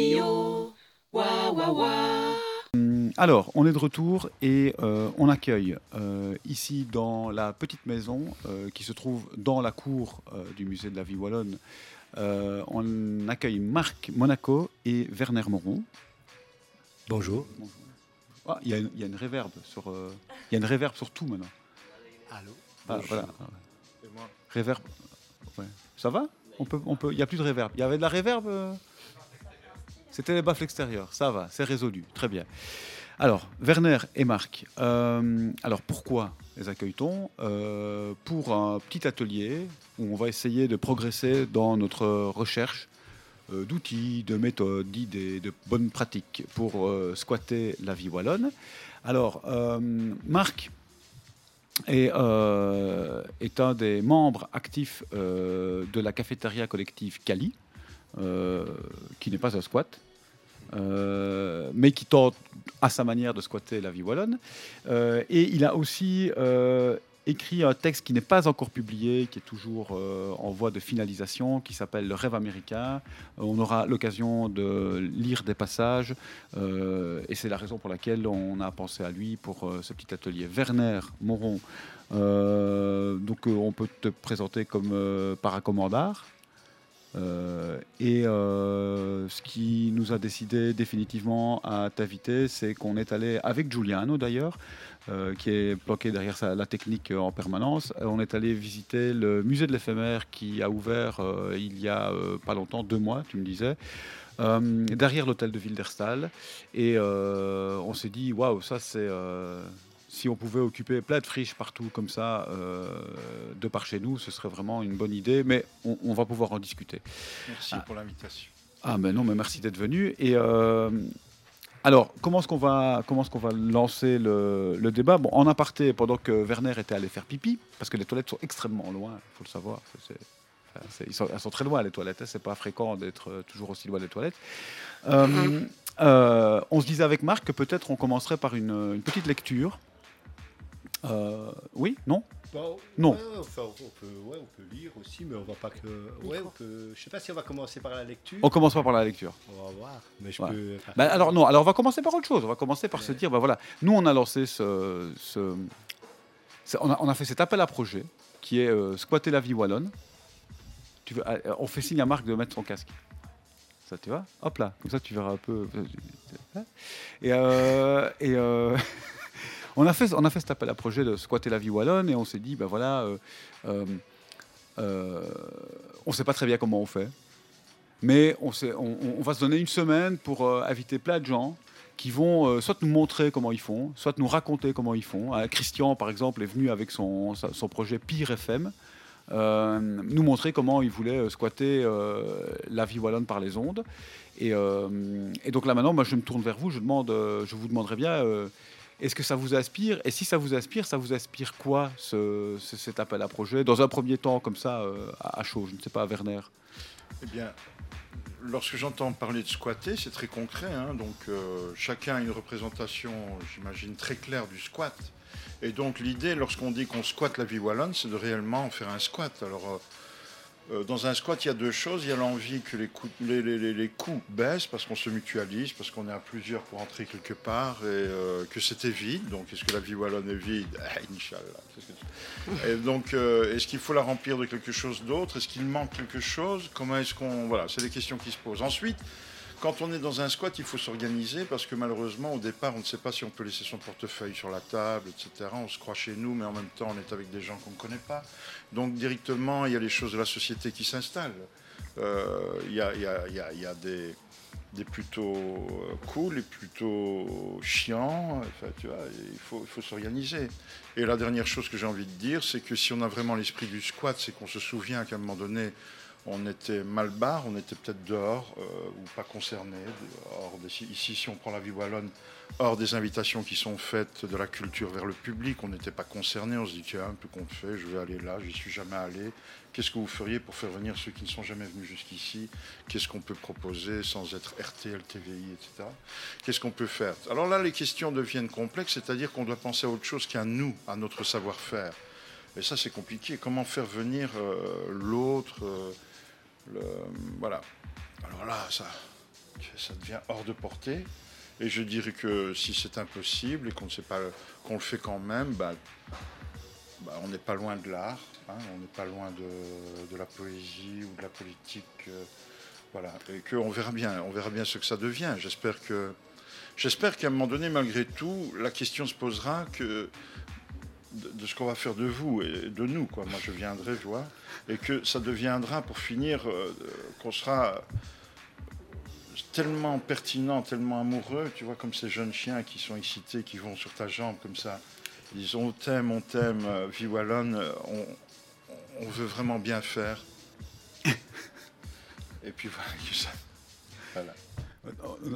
radio. Wa, wa, wa. Alors, on est de retour et euh, on accueille euh, ici dans la petite maison euh, qui se trouve dans la cour euh, du musée de la vie wallonne. euh, on accueille Marc Monaco et Werner Moron. Bonjour. Ah, Il y, a une- il y a une réverbe sur, euh, il y a une réverbe sur tout maintenant. Allô? Ah, voilà. Et moi Réverb. Ouais. Ça va? On peut, on peut. Il n'y a plus de réverb. Il y avait de la réverb euh C'était les baffles extérieurs. Ça va, c'est résolu. Très bien. Alors, Werner et Marc. euh, alors, pourquoi les accueille-t-on? Euh, Pour un petit atelier où on va essayer de progresser dans notre recherche euh, d'outils, de méthodes, d'idées, de bonnes pratiques pour squatter la vie wallonne. Alors, Marc est, est un des membres actifs de la cafétéria collective Cali, qui n'est pas un squat, euh, mais qui tente à sa manière de squatter la vie wallonne. Euh, et il a aussi euh, écrit un texte qui n'est pas encore publié, qui est toujours en voie de finalisation, qui s'appelle Le rêve américain. On aura l'occasion de lire des passages, et c'est la raison pour laquelle on a pensé à lui pour ce petit atelier. Werner Moron, donc on peut te présenter comme paracommandard. Euh, et euh, ce qui nous a décidé définitivement à t'inviter, c'est qu'on est allé avec Giuliano d'ailleurs, euh, qui est bloqué derrière la technique en permanence. On est allé visiter le musée de l'éphémère qui a ouvert il y a pas longtemps, deux mois, tu me disais. derrière l'hôtel de Wilderstal et on s'est dit waouh ça c'est si on pouvait occuper plein de friches partout comme ça, euh, de par chez nous, ce serait vraiment une bonne idée, mais on, on va pouvoir en discuter. Merci Ah. pour l'invitation. Ah ben non, mais merci d'être venu. Et euh, alors, comment est-ce qu'on va, comment est-ce qu'on va lancer le, le débat? Bon, en aparté, pendant que Werner était allé faire pipi, parce que les toilettes sont extrêmement loin, il faut le savoir. c'est- ils sont, elles sont très loin les toilettes. hein, c'est pas fréquent d'être euh, toujours aussi loin des toilettes. Euh, euh, on se disait avec Marc que peut-être on commencerait par une, une petite lecture. Euh, oui, non Non. Ouais, enfin, on, peut, ouais, on peut lire aussi, mais on va pas que. Ouais, on peut. Je sais pas si on va commencer par la lecture. On commence pas par la lecture. On va voir. Mais je Ouais. peux. Ben, alors non, alors on va commencer par autre chose. On va commencer par se dire, ben voilà, nous on a lancé ce, ce- ce- on, a, on a fait cet appel à projet qui est euh, squatter la vie wallonne. Tu veux, euh, on fait signe à Marc de mettre son casque. Ça, tu vois Hop là, comme ça tu verras un peu. Et, euh, et euh, on a fait, on a fait cet appel à projet de squatter la vie wallonne et on s'est dit, ben voilà, euh, euh, euh, on sait pas très bien comment on fait. Mais on, va se donner une semaine pour inviter plein de gens qui vont soit nous montrer comment ils font, soit nous raconter comment ils font. Christian, par exemple, est venu avec son, son projet Pire FM, nous montrer comment il voulait squatter la vie wallonne par les ondes. Et, et donc là maintenant, moi, je me tourne vers vous, je, demande, je vous demanderai bien, est-ce que ça vous inspire Et si ça vous inspire, ça vous inspire quoi, ce, ce- cet appel à projet? Dans un premier temps, comme ça, euh, à, à chaud, je ne sais pas, Werner. Eh bien, lorsque j'entends parler de squatter, c'est très concret. hein, donc, euh, chacun a une représentation, j'imagine, très claire du squat. Et donc, l'idée, lorsqu'on dit qu'on squatte la vie wallonne, c'est de réellement faire un squat. Alors, euh, euh, dans un squat, il y a deux choses. Il y a l'envie que les coûts, les, les- les- les baissent parce qu'on se mutualise, parce qu'on est à plusieurs pour entrer quelque part et euh, que c'était vide. Donc, est-ce que la vie wallonne est vide? Ah, Inch'Allah. Et donc, euh, est-ce qu'il faut la remplir de quelque chose d'autre? Est-ce qu'il manque quelque chose? Comment est-ce qu'on... Voilà, c'est des questions qui se posent. Ensuite, quand on est dans un squat, il faut s'organiser parce que malheureusement, au départ, on ne sait pas si on peut laisser son portefeuille sur la table, etc. On se croit chez nous, mais en même temps, on est avec des gens qu'on ne connaît pas. Donc, directement, il y a les choses de la société qui s'installent. Il y, a, des, plutôt euh, cool et plutôt chiants. Enfin, tu vois, il faut s'organiser. Et la dernière chose que j'ai envie de dire, c'est que si on a vraiment l'esprit du squat, c'est qu'on se souvient qu'à un moment donné, on était mal barre, on était peut-être dehors euh, ou pas concerné. Ici, si on prend la vie wallonne, hors des invitations qui sont faites de la culture vers le public, on n'était pas concerné. On se dit, tiens, peu qu'on fait, je vais aller là, je n'y suis jamais allé. Qu'est-ce que vous feriez pour faire venir ceux qui ne sont jamais venus jusqu'ici? Qu'est-ce qu'on peut proposer sans être RTL, TVI, etc. Qu'est-ce qu'on peut faire? Alors là, les questions deviennent complexes, c'est-à-dire qu'on doit penser à autre chose qu'à nous, à notre savoir-faire. Et ça, c'est compliqué. Comment faire venir euh, l'autre euh, le- Voilà. Alors là, ça, ça devient hors de portée. Et je dirais que si c'est impossible et qu'on ne sait pas, qu'on le fait quand même, bah, bah, on n'est pas loin de l'art, hein, on n'est pas loin de, de, la poésie ou de la politique. Euh, voilà, et qu'on verra bien, on verra bien ce que ça devient. J'espère que, j'espère qu'à un moment donné, malgré tout, la question se posera que de, ce qu'on va faire de vous et de nous, quoi. Moi, je viendrai, je vois, et que ça deviendra, pour finir, euh, qu'on sera tellement pertinent, tellement amoureux, tu vois, comme ces jeunes chiens qui sont excités, qui vont sur ta jambe comme ça. Ils disent on t'aime, on t'aime, euh, vie wallonne, euh, on, veut vraiment bien faire. et puis voilà, ça. Voilà.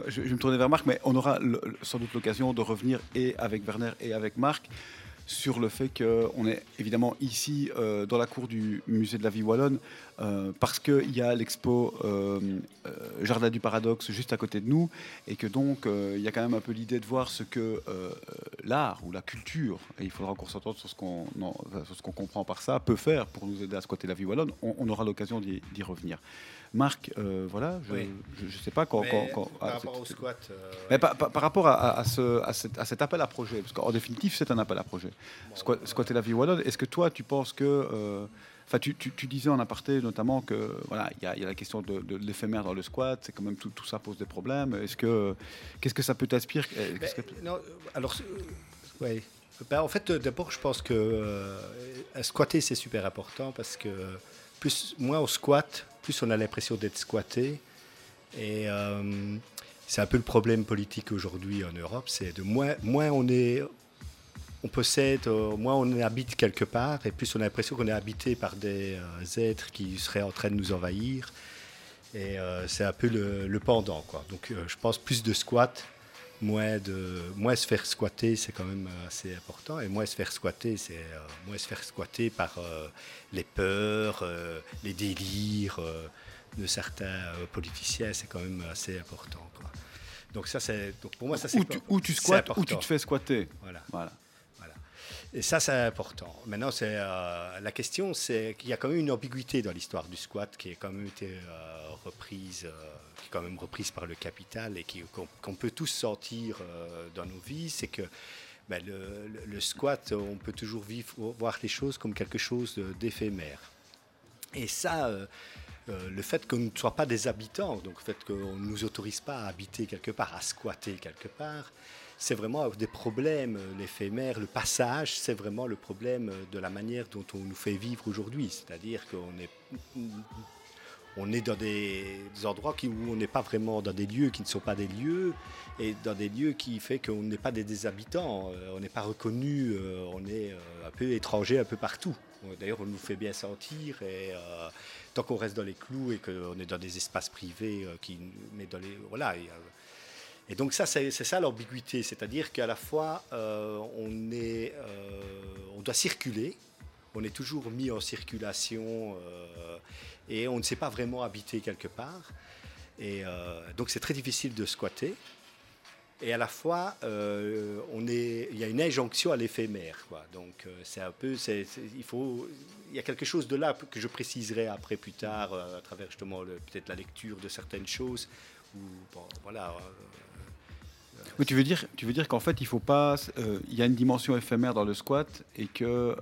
Je, vais me tourner vers Marc, mais on aura sans doute l'occasion de revenir et avec Werner et avec Marc sur le fait qu'on est évidemment ici euh, dans la cour du musée de la vie wallonne euh, parce qu'il y a l'expo euh, Jardin du Paradoxe juste à côté de nous et que donc il y a quand même un peu l'idée de voir ce que l'art ou la culture, et il faudra qu'on s'entende sur ce qu'on comprend par ça, peut faire pour nous aider à squatter la vie wallonne. on aura l'occasion d'y revenir. Marc, euh, voilà, je ne sais pas quand. par ah, rapport au squat. Euh, mais par, rapport à, ce, à, cet, appel à projet, parce qu'en définitive, c'est un appel à projet. squatter la vie wallonne, est-ce que toi, tu penses que. Euh, enfin, tu, tu, disais en aparté notamment que voilà, il y, y, a la question de, l'éphémère dans le squat, c'est quand même tout, tout, ça pose des problèmes. Est-ce que qu'est-ce que ça peut t'inspirer Non, alors ouais. Ben, en fait, d'abord, je pense que squatter c'est super important parce que plus moins on squatte, plus on a l'impression d'être squatté. Et euh, c'est un peu le problème politique aujourd'hui en Europe, c'est de moins, moins on est, on possède, euh, moins on habite quelque part, et plus on a l'impression qu'on est habité par des euh, êtres qui seraient en train de nous envahir. Et c'est un peu le, pendant, quoi. Donc je pense plus de squat, moins de, moins se faire squatter, c'est quand même assez important. Et moins se faire squatter, c'est moins se faire squatter par les peurs, euh, les délires euh, de certains euh, politiciens, c'est quand même assez important. Donc ça, c'est donc pour moi ça c'est où, tu squattes ou tu te fais squatter. Voilà. voilà. Et ça c'est important. Maintenant c'est la question, c'est qu'il y a quand même une ambiguïté dans l'histoire du squat qui est quand même été reprise, qui est quand même reprise par le capital et qu'on peut tous sentir dans nos vies, c'est que ben, le, squat, on peut toujours vivre, voir les choses comme quelque chose d'éphémère. Et ça, euh, euh, le fait qu'on ne soit pas des habitants, donc le fait qu'on ne nous autorise pas à habiter quelque part, à squatter quelque part, c'est vraiment des problèmes, l'éphémère, le passage, c'est vraiment le problème de la manière dont on nous fait vivre aujourd'hui. C'est-à-dire qu'on est on est dans des, endroits où on n'est pas vraiment dans des lieux qui ne sont pas des lieux et dans des lieux qui fait qu'on n'est pas des, habitants, euh, on n'est pas reconnu, euh, on est euh, un peu étranger un peu partout. D'ailleurs, on nous fait bien sentir et tant qu'on reste dans les clous et qu'on est dans des espaces privés, qui, mais dans les voilà. Donc ça, c'est ça l'ambiguïté, c'est-à-dire qu'à la fois on est, on doit circuler, on est toujours mis en circulation et on ne sait pas vraiment habiter quelque part. Et euh, donc c'est très difficile de squatter. Et à la fois, euh, on est, il y a une injonction à l'éphémère. Donc euh, c'est un peu, c'est, il faut, il y a quelque chose de là que je préciserai après plus tard à travers justement peut-être la lecture de certaines choses. Ou voilà. Oui, tu veux dire, tu veux dire qu'en fait, il faut pas, il y a une dimension éphémère dans le squat et que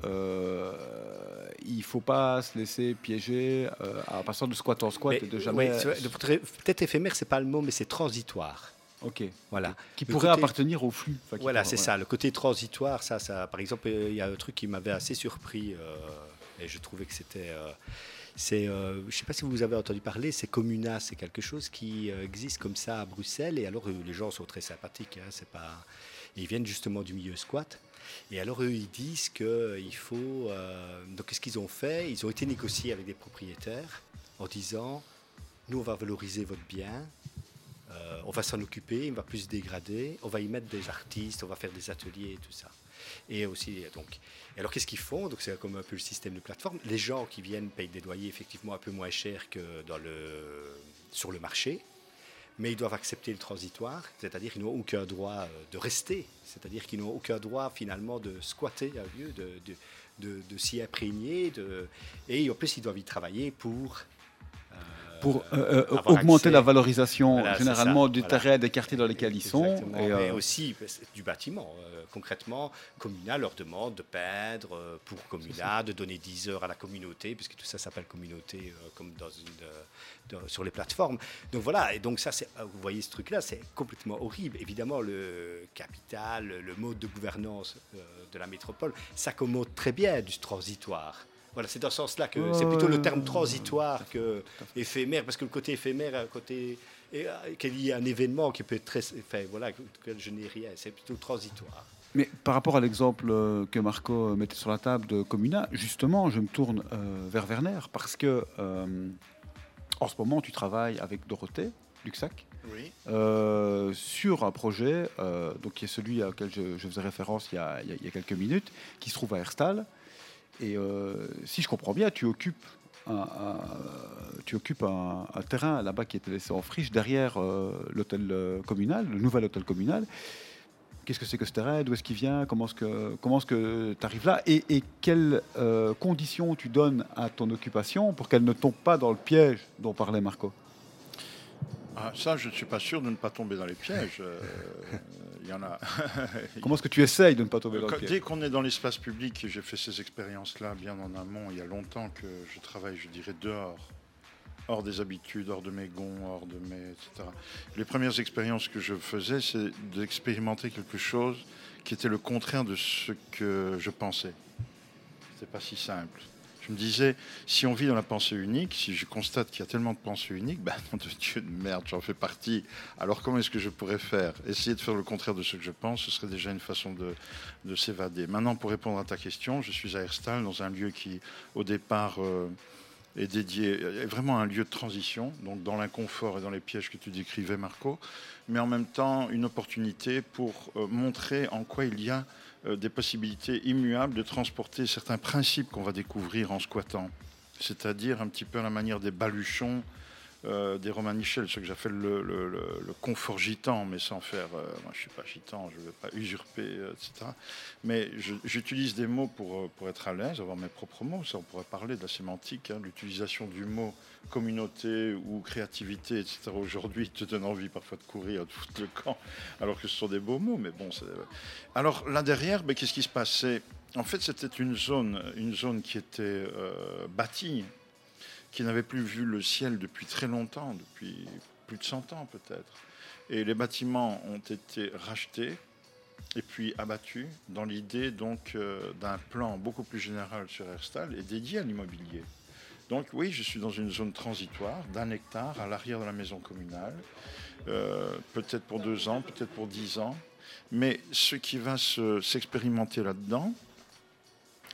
il faut pas se laisser piéger euh, à passer de squat en squat et de jamais. Peut-être éphémère, c'est pas le mot, mais c'est transitoire. Ok. Voilà. Qui pourrait appartenir au flux. voilà, c'est ça. Le côté transitoire, ça, ça. Par exemple, il y a un truc qui m'avait assez surpris euh, et je trouvais que c'était. Euh, c'est, je ne sais pas si vous avez entendu parler, c'est Comuna, c'est quelque chose qui existe comme ça à Bruxelles. Et alors, les gens sont très sympathiques. Hein, c'est pas, ils viennent justement du milieu squat. Et alors eux, ils disent qu'il faut... Euh, donc qu'est-ce qu'ils ont fait? Ils ont été négociés avec des propriétaires en disant, nous, on va valoriser votre bien, euh, on va s'en occuper, il va plus se dégrader, on va y mettre des artistes, on va faire des ateliers et tout ça. Et aussi, donc, alors qu'est-ce qu'ils font? Donc c'est comme un peu le système de plateforme. Les gens qui viennent payent des loyers effectivement un peu moins chers que sur le marché mais ils doivent accepter le transitoire, c'est-à-dire qu'ils n'ont aucun droit euh, de rester, c'est-à-dire qu'ils n'ont aucun droit finalement de squatter un lieu, de, de, s'y imprégner, et en plus ils doivent y travailler pour, pour euh, euh, augmenter accès. la valorisation Voilà, généralement du voilà. terrain des quartiers dans lesquels ils sont. Exactement, Et, euh, mais aussi du bâtiment. Concrètement, Comuna leur demande de peindre pour Comuna, de donner 10 heures à la communauté, puisque tout ça s'appelle communauté comme dans une, sur les plateformes. Donc voilà, et donc ça, vous voyez ce truc-là, c'est complètement horrible. Évidemment, le capital, le mode de gouvernance de la métropole s'accommode très bien du transitoire. Voilà, c'est dans ce sens-là que c'est plutôt le terme transitoire que éphémère, parce que le côté éphémère, un côté euh, qu'il y ait un événement qui peut être très, enfin voilà, je n'ai rien, c'est plutôt transitoire. Mais par rapport à l'exemple euh, que Marco mettait sur la table de Comuna, justement, je me tourne euh, vers Werner parce que euh, en ce moment, tu travailles avec Dorothée Luxac Oui. euh, sur un projet, euh, donc qui est celui auquel je, je faisais référence il y, a, il y a- il y a quelques minutes, qui se trouve à Herstal. Et euh, si je comprends bien, tu occupes un, terrain là-bas qui était laissé en friche derrière euh, l'hôtel euh, communal, le nouvel hôtel communal. Qu'est-ce que c'est que ce terrain? D'où est-ce qu'il vient? Comment est-ce que tu arrives là? Et, quelles conditions tu donnes à ton occupation pour qu'elle ne tombe pas dans le piège dont parlait Marco? Ah, ça, je ne suis pas sûr de ne pas tomber dans les pièges. Euh, Il y en a. Comment est-ce que tu essayes de ne pas tomber dans le Quand- piège Dès qu'on est dans l'espace public, et j'ai fait ces expériences-là bien en amont, il y a longtemps que je travaille, je dirais, dehors, hors des habitudes, hors de mes gonds, hors de mes. etc. Les premières expériences que je faisais, c'est d'expérimenter quelque chose qui était le contraire de ce que je pensais. C'était pas si simple. Je me disais, si on vit dans la pensée unique, si je constate qu'il y a tellement de pensées uniques, ben non de Dieu de merde, j'en fais partie. Alors comment est-ce que je pourrais faire? Essayer de faire le contraire de ce que je pense, ce serait déjà une façon de, de s'évader. Maintenant, pour répondre à ta question, je suis à Herstal, dans un lieu qui, au départ, euh, est dédié, est vraiment un lieu de transition, donc dans l'inconfort et dans les pièges que tu décrivais, Marco, mais en même temps une opportunité pour euh, montrer en quoi il y a des possibilités immuables de transporter certains principes qu'on va découvrir en squattant, c'est-à-dire un petit peu à la manière des baluchons euh, des Romanichels, ce que j'appelle le, le- confort gitan, mais sans faire. euh, moi, je ne suis pas gitan, je ne veux pas usurper, euh, etc. Mais j'utilise des mots pour, pour être à l'aise, avoir mes propres mots. Ça, on pourrait parler de la sémantique, hein, l'utilisation du mot communauté ou créativité, etc. Aujourd'hui, te donne envie parfois de courir, de foutre le camp, alors que ce sont des beaux mots. Mais bon, alors là derrière, ben, qu'est-ce qui se passe? C'est- En fait, c'était une zone, une zone qui était bâtie qui n'avait plus vu le ciel depuis très longtemps, depuis plus de 100 ans peut-être. Et les bâtiments ont été rachetés et puis abattus dans l'idée donc euh, d'un plan beaucoup plus général sur Herstal et dédié à l'immobilier. Donc oui, je suis dans une zone transitoire d'un hectare à l'arrière de la maison communale, euh, peut-être pour deux ans, peut-être pour dix ans. Mais ce qui va se- s'expérimenter là-dedans,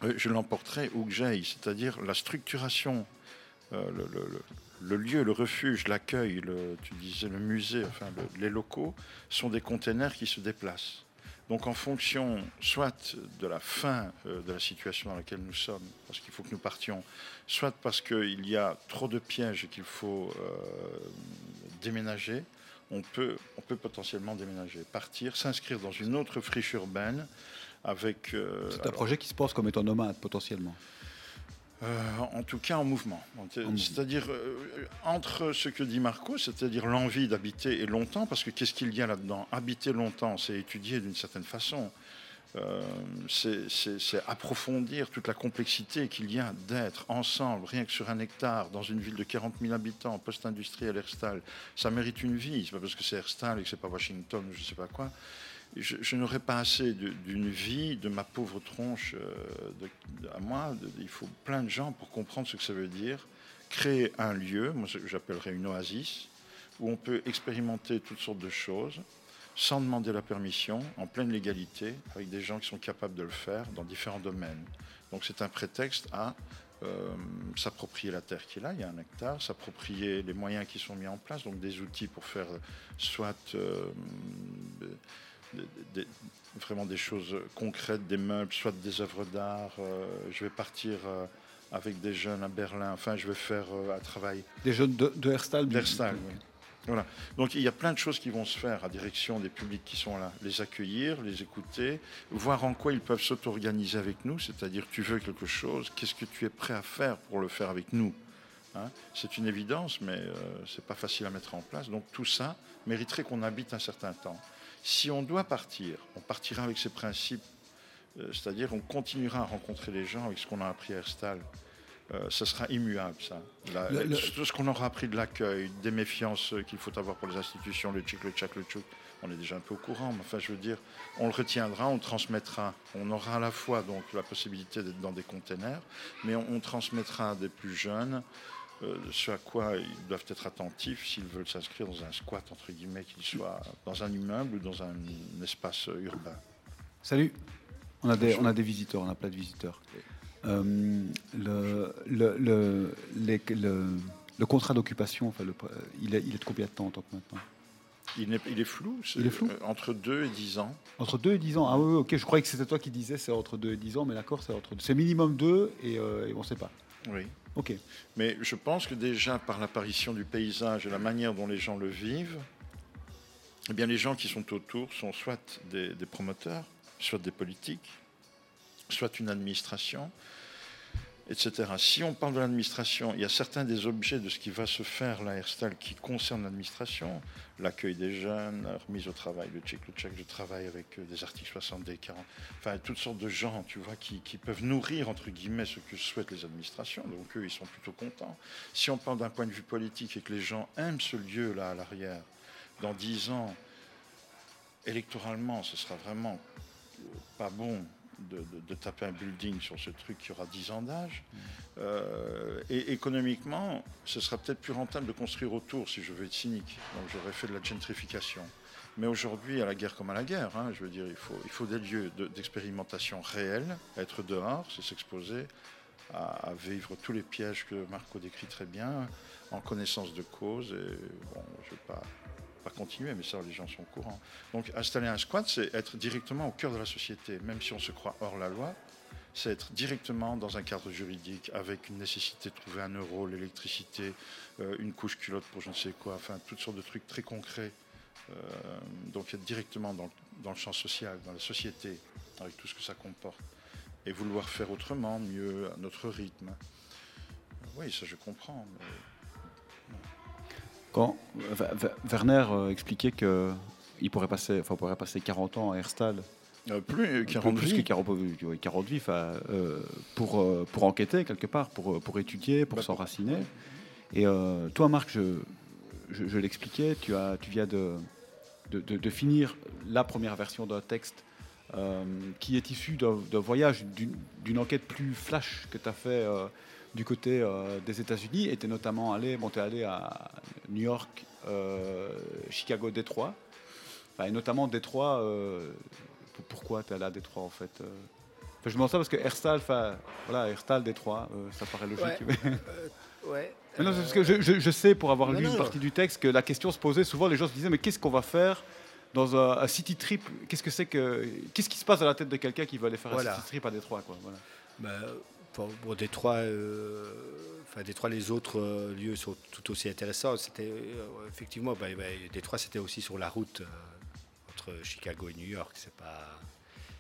euh, je l'emporterai où que j'aille, c'est-à-dire la structuration euh, le, lieu, le refuge, l'accueil, le- tu disais le musée, enfin le- les locaux, sont des containers qui se déplacent. Donc en fonction soit de la fin euh, de la situation dans laquelle nous sommes, parce qu'il faut que nous partions, soit parce qu'il y a trop de pièges et qu'il faut euh, déménager, on peut, on peut potentiellement déménager, partir, s'inscrire dans une autre friche urbaine avec... C'est un projet qui se pense comme étant nomade potentiellement. Euh, en tout cas en mouvement. C'est-à-dire euh, entre ce que dit Marco, c'est-à-dire l'envie d'habiter et longtemps, parce que qu'est-ce qu'il y a là-dedans? Habiter longtemps, c'est étudier d'une certaine façon. Euh, c'est approfondir toute la complexité qu'il y a d'être ensemble, rien que sur un hectare, dans une ville de 40 000 habitants, post-industriel Herstal. Ça mérite une vie. C'est pas parce que c'est Herstal et que c'est pas Washington ou je sais pas quoi. Je, n'aurais pas assez d'une vie de ma pauvre tronche euh, à moi. Il faut plein de gens pour comprendre ce que ça veut dire. Créer un lieu, moi j'appellerais une oasis, où on peut expérimenter toutes sortes de choses sans demander la permission, en pleine légalité, avec des gens qui sont capables de le faire dans différents domaines. Donc c'est un prétexte à euh, s'approprier la terre qui est là, il y a un hectare, s'approprier les moyens qui sont mis en place, donc des outils pour faire soit euh, des- vraiment des choses concrètes, des meubles, soit des œuvres d'art. euh, je vais partir euh, avec des jeunes à Berlin, enfin je vais faire euh, un travail Des jeunes de, de Herstal. D'Herstal, oui. Voilà. Donc il y a plein de choses qui vont se faire à direction des publics qui sont là. Les accueillir, les écouter, voir en quoi ils peuvent s'auto-organiser avec nous, c'est-à-dire tu veux quelque chose, qu'est-ce que tu es prêt à faire pour le faire avec nous hein? C'est une évidence, mais euh, ce n'est pas facile à mettre en place. Donc tout ça mériterait qu'on habite un certain temps. Si on doit partir, on partira avec ces principes, euh, c'est-à-dire on continuera à rencontrer les gens avec ce qu'on a appris à Herstal. Euh, ce sera immuable, ça. La- Le- le- Tout ce qu'on aura appris de l'accueil, des méfiances euh, qu'il faut avoir pour les institutions, le tchic, le tchac, le tchouk, on est déjà un peu au courant, mais enfin, je veux dire, on le retiendra, on le transmettra. On aura à la fois donc la possibilité d'être dans des containers, mais on, on transmettra à des plus jeunes euh, ce à quoi ils doivent être attentifs s'ils veulent s'inscrire dans un squat, entre guillemets, qu'il soit dans un immeuble ou dans un, espace urbain. Salut. On a des, on a des visiteurs, on a plein de visiteurs. Euh, le, le, le, les- le- contrat d'occupation, enfin, il, est, il est de combien de temps en tant que maintenant? Il est, il est flou, Il est flou euh, entre 2 et 10 ans. Entre 2 et 10 ans. Ah oui, oui, ok, je croyais que c'était toi qui disais c'est entre 2 et 10 ans, mais d'accord, c'est entre c'est minimum 2 et, euh, et on ne sait pas. Oui. Mais je pense que déjà par l'apparition du paysage et la manière dont les gens le vivent, eh bien les gens qui sont autour sont soit des promoteurs, soit des politiques, soit une administration, etc. Si on parle de l'administration, il y a certains des objets de ce qui va se faire là, Herstal, qui concernent l'administration, l'accueil des jeunes, la remise au travail, le check, le check, je travaille avec euh, des articles 60, des 40, enfin toutes sortes de gens, tu vois, qui, qui peuvent nourrir, entre guillemets, ce que souhaitent les administrations. Donc eux, ils sont plutôt contents. Si on parle d'un point de vue politique et que les gens aiment ce lieu-là à l'arrière, dans 10 ans, électoralement, ce sera vraiment pas bon de, taper un building sur ce truc qui aura 10 ans d'âge. Euh, et économiquement, ce sera peut-être plus rentable de construire autour, si je veux être cynique. Donc j'aurais fait de la gentrification. Mais aujourd'hui, à la guerre comme à la guerre, hein, je veux dire, il faut, il faut des lieux de- d'expérimentation réels, être dehors, c'est s'exposer à, à vivre tous les pièges que Marco décrit très bien, en connaissance de cause. Et bon, je ne vais pas, pas continuer, mais ça, les gens sont au courant. Donc installer un squat, c'est être directement au cœur de la société, même si on se croit hors la loi. C'est être directement dans un cadre juridique avec une nécessité de trouver un euro, l'électricité, euh, une couche culotte pour je sais quoi, enfin toutes sortes de trucs très concrets. Euh, donc être directement dans, dans le champ social, dans la société, avec tout ce que ça comporte. Et vouloir faire autrement, mieux, à notre rythme. Oui, ça je comprends. Quand Werner euh, expliquait que il pourrait passer, enfin, pourrait passer 40 ans à Herstal, Euh, plus un peu 40 plus vies. que 40, euh, ouais, 40 vies, enfin, euh, pour, euh, pour enquêter quelque part, pour, pour étudier, pour Bah, s'enraciner. Et toi, Marc, je, je, je l'expliquais, tu, as, tu viens de, de, de- de finir la première version d'un texte qui est issu d'un voyage, d'une enquête plus flash que tu as fait du côté euh, des États-Unis. Et tu es notamment allé, bon, t'es allé à New York, euh, Chicago, Détroit. Enfin, et notamment Détroit. euh, pour- pourquoi tu es allé à Détroit en fait Enfin, Je me demande ça parce que Herstal, voilà, Herstal, Détroit, ça paraît logique. Ouais. Mais non, c'est parce que je, je- je sais, pour avoir Non, lu non. une partie du texte, que la question se posait souvent, les gens se disaient, mais qu'est-ce qu'on va faire dans un, un city trip? Qu'est-ce que c'est que Qu'est-ce qui se passe dans la tête de quelqu'un qui veut aller faire Voilà. un city trip à Détroit quoi, voilà. Bah, Détroit, euh, les autres euh, lieux sont tout aussi intéressants. C'était euh, effectivement, bah, bah, Détroit, c'était aussi sur la route entre Chicago et New York. C'est pas,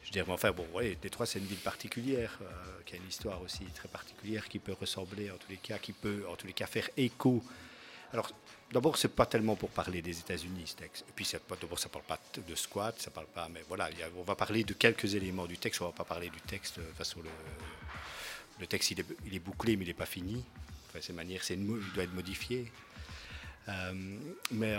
je dirais, enfin bon, Détroit, c'est une ville particulière qui a une histoire aussi très particulière, qui peut ressembler en tous les cas, qui peut en tous les cas faire écho. Alors. D'abord, c'est pas tellement pour parler des États-Unis, ce texte. Et puis, d'abord, ça parle pas de squat, ça parle pas. Mais voilà, on va parler de quelques éléments du texte. On va pas parler du texte façon le, le texte, il est, il est bouclé, mais il n'est pas fini. Enfin, c'est une mo- il doit être modifié. Euh, mais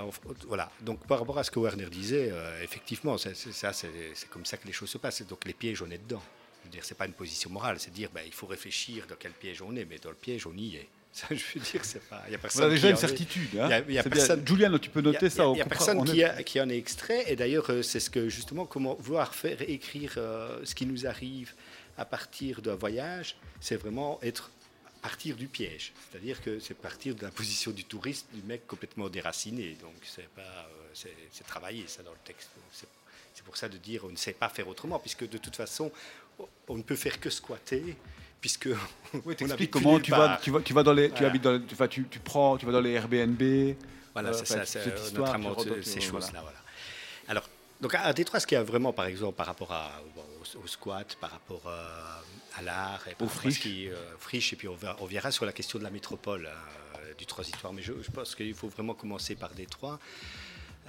voilà. Donc, par rapport à ce que Werner disait, euh, effectivement, c'est c'est ça, c'est c'est comme ça que les choses se passent. Donc, les pièges, on est dedans. Je veux dire, c'est pas une position morale, c'est dire, ben, il faut réfléchir dans quel piège on est, mais dans le piège, on y est. Ça, je veux dire, c'est pas, il y a personne. Voilà déjà une en est- certitude. hein. Y a- y a C'est personne- Julian, tu peux a- noter y a- ça. Il n'y a personne on qui, est- a- qui en est extrait. Et d'ailleurs, euh, c'est ce que justement, comment vouloir faire écrire euh, ce qui nous arrive à partir d'un voyage, c'est vraiment être partir du piège. C'est-à-dire que c'est partir de la position du touriste, du mec complètement déraciné. Donc c'est pas, euh, c'est travaillé ça dans le texte. C'est pour ça de dire on ne sait pas faire autrement, puisque de toute façon, on ne peut faire que squatter, puisque Oui, on t'expliques habite comment tu vas, tu vas, tu vas dans les, tu habites dans, les- tu, tu, tu prends, tu vas dans les Airbnb. Voilà, euh, c'est ça, c'est euh, ces voilà. choses-là. Voilà. Donc à, Détroit, ce qu'il y a vraiment, par exemple, par rapport à, au, au squat, par rapport euh, à l'art, et par qui, euh, friches, et puis on, va- on verra sur la question de la métropole. hein. du transitoire, mais je, je pense qu'il faut vraiment commencer par Détroit.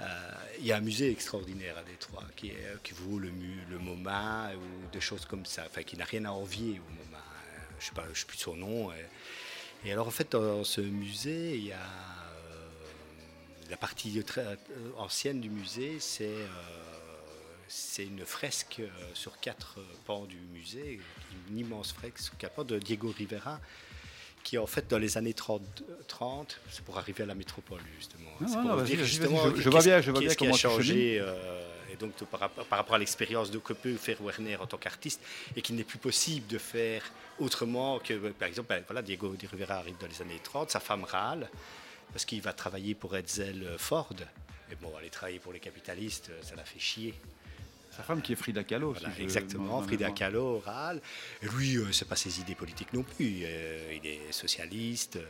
Euh, il y a un musée extraordinaire à Détroit qui, est, qui vaut le, MoMA ou des choses comme ça, enfin qui n'a rien à envier au MoMA. Euh, Je ne sais, pas- je sais plus son nom. Et, et alors en fait, dans ce musée, il y a euh, la partie très euh, ancienne du musée, c'est euh, c'est une fresque euh, sur quatre pans du musée, une immense fresque sur quatre pans de Diego Rivera, qui en fait dans les années 30, 30 c'est pour arriver à la métropole justement. Non, non, non, dire justement je- je vois bien, je vois bien a comment tu changé euh, et donc par, rapport- par rapport à l'expérience de que peut faire Werner en tant qu'artiste et qu'il n'est plus possible de faire autrement que par exemple ben, voilà Diego Rivera arrive dans les années 30, sa femme râle parce qu'il va travailler pour Edsel Ford. Et bon, aller travailler pour les capitalistes, ça l'a fait chier. Sa femme qui est Frida Kahlo. Voilà, si exactement, Frida. Kahlo, râle. Et lui, euh, c'est pas ses idées politiques non plus. Euh, il est socialiste, euh,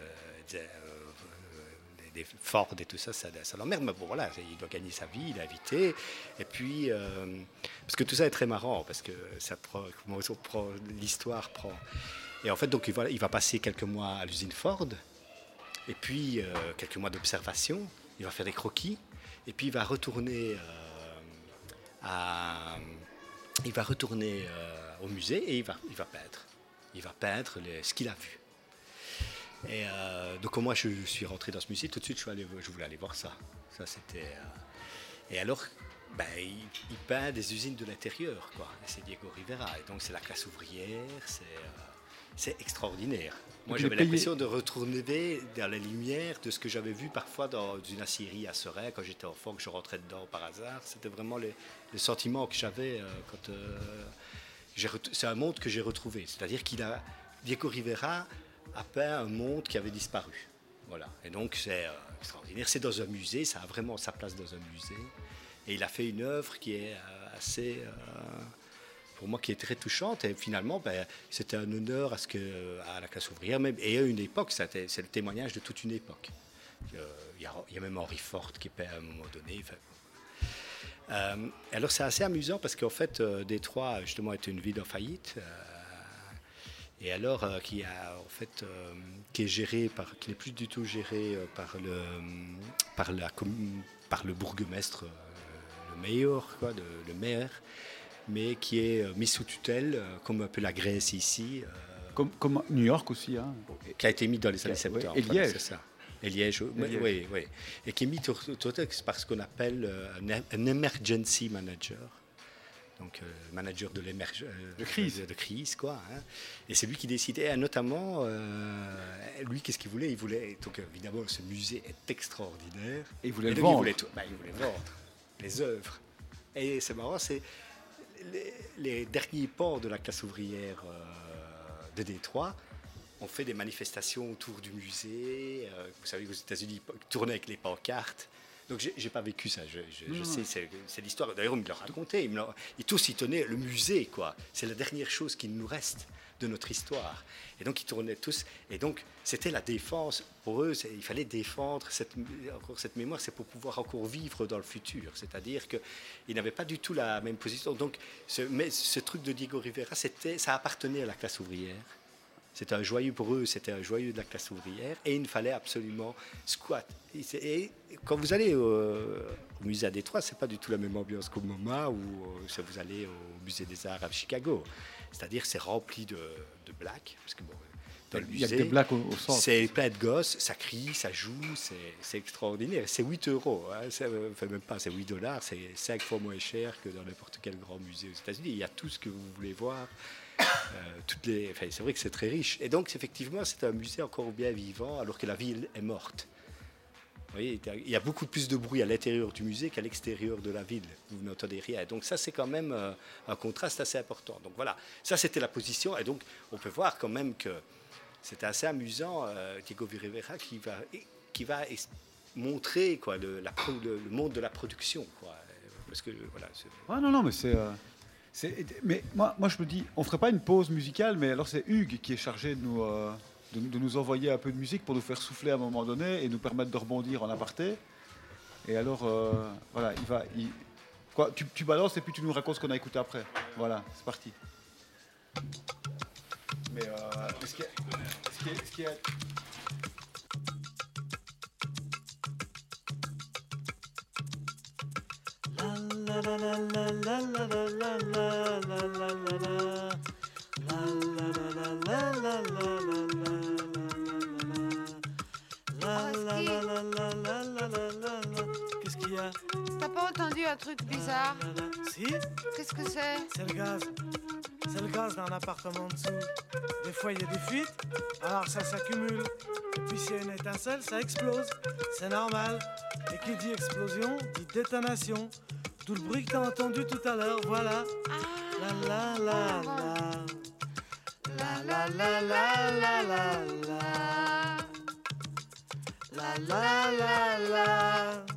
euh, euh, des Ford et tout ça, ça, ça l'emmerde. Mais bon, voilà, il doit gagner sa vie, il est invité. Et puis, euh, parce que tout ça est très marrant, parce que ça prend, l'histoire prend. Et en fait, donc, il va, il va passer quelques mois à l'usine Ford, et puis euh, quelques mois d'observation. Il va faire des croquis, et puis il va retourner euh, euh, au musée et il va, peindre. Il va peindre ce qu'il a vu. Et donc moi je suis rentré dans ce musée, tout de suite je, voulais aller voir ça. C'était. et alors, ben, il, peint des usines de l'intérieur, quoi. C'est Diego Rivera. Et donc c'est la classe ouvrière, c'est c'est extraordinaire. Moi j'avais l'impression de retourner dans la lumière de ce que j'avais vu parfois dans une aciérie à Serein quand j'étais enfant, que je rentrais dedans par hasard. C'était vraiment les, les sentiments que j'avais euh, quand. euh, c'est un monde que j'ai retrouvé. C'est-à-dire qu'il a. Diego Rivera a peint un monde qui avait disparu. Voilà. Et donc c'est euh, extraordinaire. C'est dans un musée, ça a vraiment sa place dans un musée. Et il a fait une œuvre qui est assez. Pour moi, qui est très touchante. Et finalement, ben, c'était un honneur à, ce que, à la classe ouvrière. Même, et à une époque, c'est le témoignage de toute une époque. Euh, Il y, a, même Henri Ford qui peint à un moment donné. Euh, alors c'est assez amusant parce qu'en fait, euh, Détroit justement était une ville en faillite. et alors qui a en fait qui est géré par qui n'est plus du tout géré par le par la par le bourgmestre le mayor quoi le maire mais qui est euh, mis sous tutelle euh, comme un peu la Grèce ici euh, Comme, comme New York aussi. Hein. qui a été mis dans les années Ouais, 70. et Liège. ça. Et Liège, oui, Liège. oui, oui. Et qui est mis sur texte par ce qu'on appelle un, emergency manager. Donc, manager de l'émergence. De crise. De, crise, quoi. hein. Et c'est lui qui décidait, notamment, euh, lui, qu'est-ce qu'il voulait? Il voulait, donc évidemment, ce musée est extraordinaire. Et il voulait Et le donc, il vendre. voulait tout- bah, il voulait vendre les œuvres. Et c'est marrant, c'est les, les derniers pans de la classe ouvrière euh, de Détroit ont fait des manifestations autour du musée. euh, vous savez, aux États-Unis, ils tournaient avec les pancartes. Donc, j'ai pas vécu ça. Je, je- je Non, sais, c'est l'histoire. D'ailleurs, on me l'a raconté. Ils, me ils tous y tenaient le musée, quoi. C'est la dernière chose qui nous reste de notre histoire. Et donc, ils tournaient tous. Et donc, c'était la défense. Pour eux, il fallait défendre cette, encore cette mémoire. C'est pour pouvoir encore vivre dans le futur. C'est-à-dire qu'ils n'avaient pas du tout la même position. Donc, ce, mais ce truc de Diego Rivera, c'était, ça appartenait à la classe ouvrière. C'était un joyeux pour eux, c'était un joyeux de la classe ouvrière, et il ne fallait absolument squat. Et, quand vous allez au, au musée à Détroit, c'est pas du tout la même ambiance qu'au MoMA ou euh, si vous allez au musée des Arts à Chicago. C'est-à-dire c'est rempli de, de blacks, parce que bon, dans le Il y a que des blacks au, au centre. c'est plein de gosses, ça crie, ça joue, c'est- c'est extraordinaire. C'est 8 euros, hein, c'est- enfin même pas, c'est 8 dollars, c'est 5 fois moins cher que dans n'importe quel grand musée aux États-Unis. Il y a tout ce que vous voulez voir. Euh, toutes les, enfin, c'est vrai que c'est très riche. Et donc, effectivement, c'est un musée encore bien vivant, alors que la ville est morte. Voyez, il y a beaucoup plus de bruit à l'intérieur du musée qu'à l'extérieur de la ville. Vous n'entendez rien. Donc ça, c'est quand même euh, un contraste assez important. Donc voilà, ça c'était la position. Et donc, on peut voir quand même que c'était assez amusant, euh, Diego Rivera, qui va, qui va montrer quoi, le, monde de la production. Parce que, voilà, c'est- Ouais, non, non, mais c'est. euh, c'est- mais moi, moi, je me dis, on ferait pas une pause musicale, mais alors c'est Hugues qui est chargé de nous, euh, de, nous envoyer un peu de musique pour nous faire souffler à un moment donné et nous permettre de rebondir en aparté. Et alors, voilà, il va. Quoi, tu, tu, balances et puis tu nous racontes ce qu'on a écouté après. Voilà, c'est parti. Mais euh, ce T'as pas entendu un truc bizarre Si, Qu'est-ce que c'est c'est le gaz. C'est le gaz d'un appartement en dessous. Des fois, il y a des fuites, alors ça s'accumule. Et puis, s'il y a une étincelle, ça explose. C'est normal. Et qui dit explosion, dit détonation. Tout le bruit que t'as entendu tout à l'heure, voilà. La la la la. La la la la la la la. La la la la.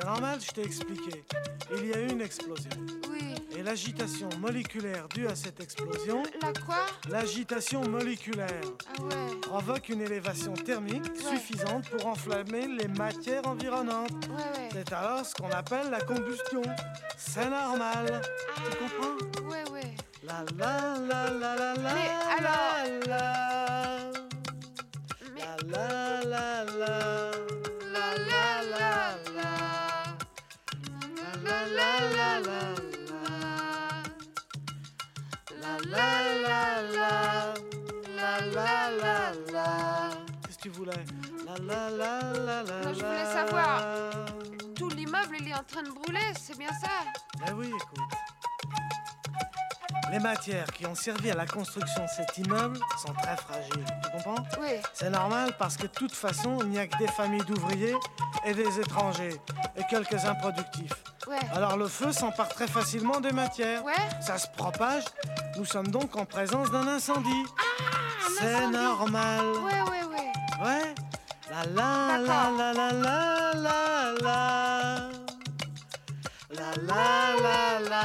C'est normal, je t'ai expliqué. Il y a eu une explosion. Oui. Et l'agitation moléculaire due à cette explosion, La quoi? l'agitation moléculaire, Ah ouais. provoque une élévation thermique Ouais. suffisante pour enflammer les matières environnantes. Ouais, ouais. C'est alors ce qu'on appelle la combustion. C'est normal. Tu comprends? Ouais, ouais. La la la la la la Mais alors- la la Mais la la la la la voulais La la la la la Moi, je voulais la. savoir. Tout l'immeuble, il est en train de brûler, c'est bien ça? Ben oui, écoute. Les matières qui ont servi à la construction de cet immeuble sont très fragiles. Tu comprends? Oui. C'est normal parce que de toute façon, il n'y a que des familles d'ouvriers et des étrangers et quelques improductifs. Ouais. Alors le feu s'empare très facilement des matières. Ouais Ça se propage. Nous sommes donc en présence d'un incendie. C'est incendie. normal. Ouais, ouais, ouais. La la la la la la la la. La la la la.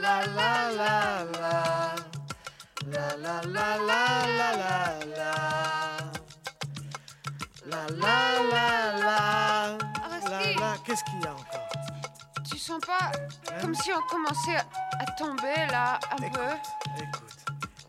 La la la la. La la la la la la la. La la la la. La la. Qu'est-ce qu'il y a encore Tu sens pas Hein comme si on commençait à tomber là, un peu écoute.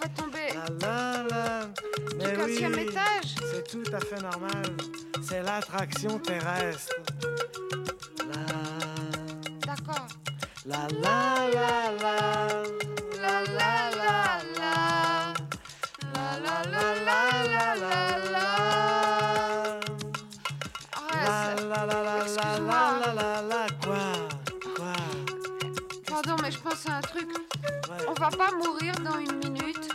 va tomber la. du Mais 15e oui. étage C'est tout à fait normal. C'est l'attraction terrestre. La D'accord. la la la la La la la la. La la la la la la la. la Arrête. la la la la Excuse-moi. la la la la quoi? Quoi? Pardon, mais je pense à un truc. Ouais. On va pas mourir dans une minute.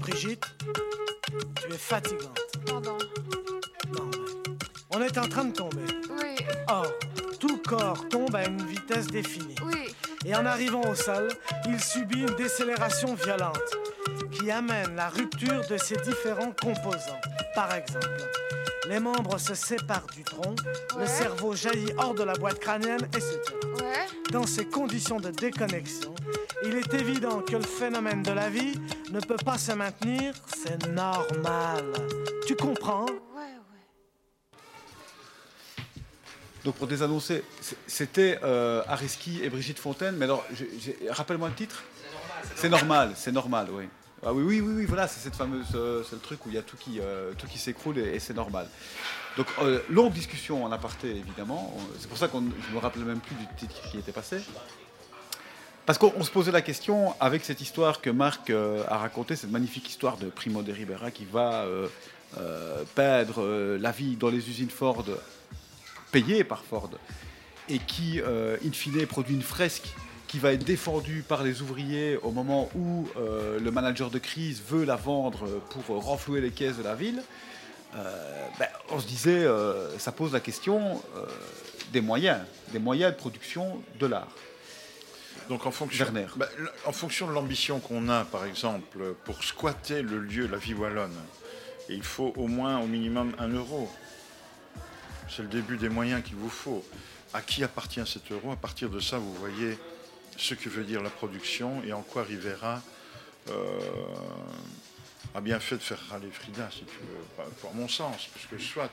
Brigitte, tu es fatigante. Pardon. Non, mais on est en train de tomber. Oui, Or, tout corps tombe à une vitesse définie. oui. Et en arrivant au sol, il subit une décélération violente qui amène la rupture de ses différents composants. Par exemple, les membres se séparent du tronc, le cerveau jaillit hors de la boîte crânienne, etc. Ouais. Dans ces conditions de déconnexion, il est évident que le phénomène de la vie ne peut pas se maintenir, c'est normal. Tu comprends? Ouais, ouais. Donc pour désannoncer, c'était euh, Ariski et Brigitte Fontaine, mais alors, rappelle-moi le titre C'est normal, c'est normal, oui. Ah oui, oui, oui, oui, voilà, c'est cette fameuse, euh, c'est le truc où il y a tout qui, euh, tout qui s'écroule et, et c'est normal. Donc euh, longue discussion en aparté évidemment. C'est pour ça qu'on, je me rappelle même plus du titre qui était passé. Parce qu'on on se posait la question avec cette histoire que Marc euh, a racontée, cette magnifique histoire de Primo de Rivera qui va euh, euh, perdre la vie dans les usines Ford payé par Ford et qui, in fine, produit une fresque qui va être défendue par les ouvriers au moment où le manager de crise veut la vendre pour renflouer les caisses de la ville, ben, on se disait, ça pose la question des moyens, des moyens de production de l'art. Donc en fonction, Werner. bah, en fonction de l'ambition qu'on a, par exemple, pour squatter le lieu, la vie wallonne, il faut au moins, au minimum, un euro. C'est le début des moyens qu'il vous faut. À qui appartient cet euro? À partir de ça, vous voyez ce que veut dire la production et en quoi Rivera euh, a bien fait de faire râler Frida, si tu veux, pour mon sens, parce que soit,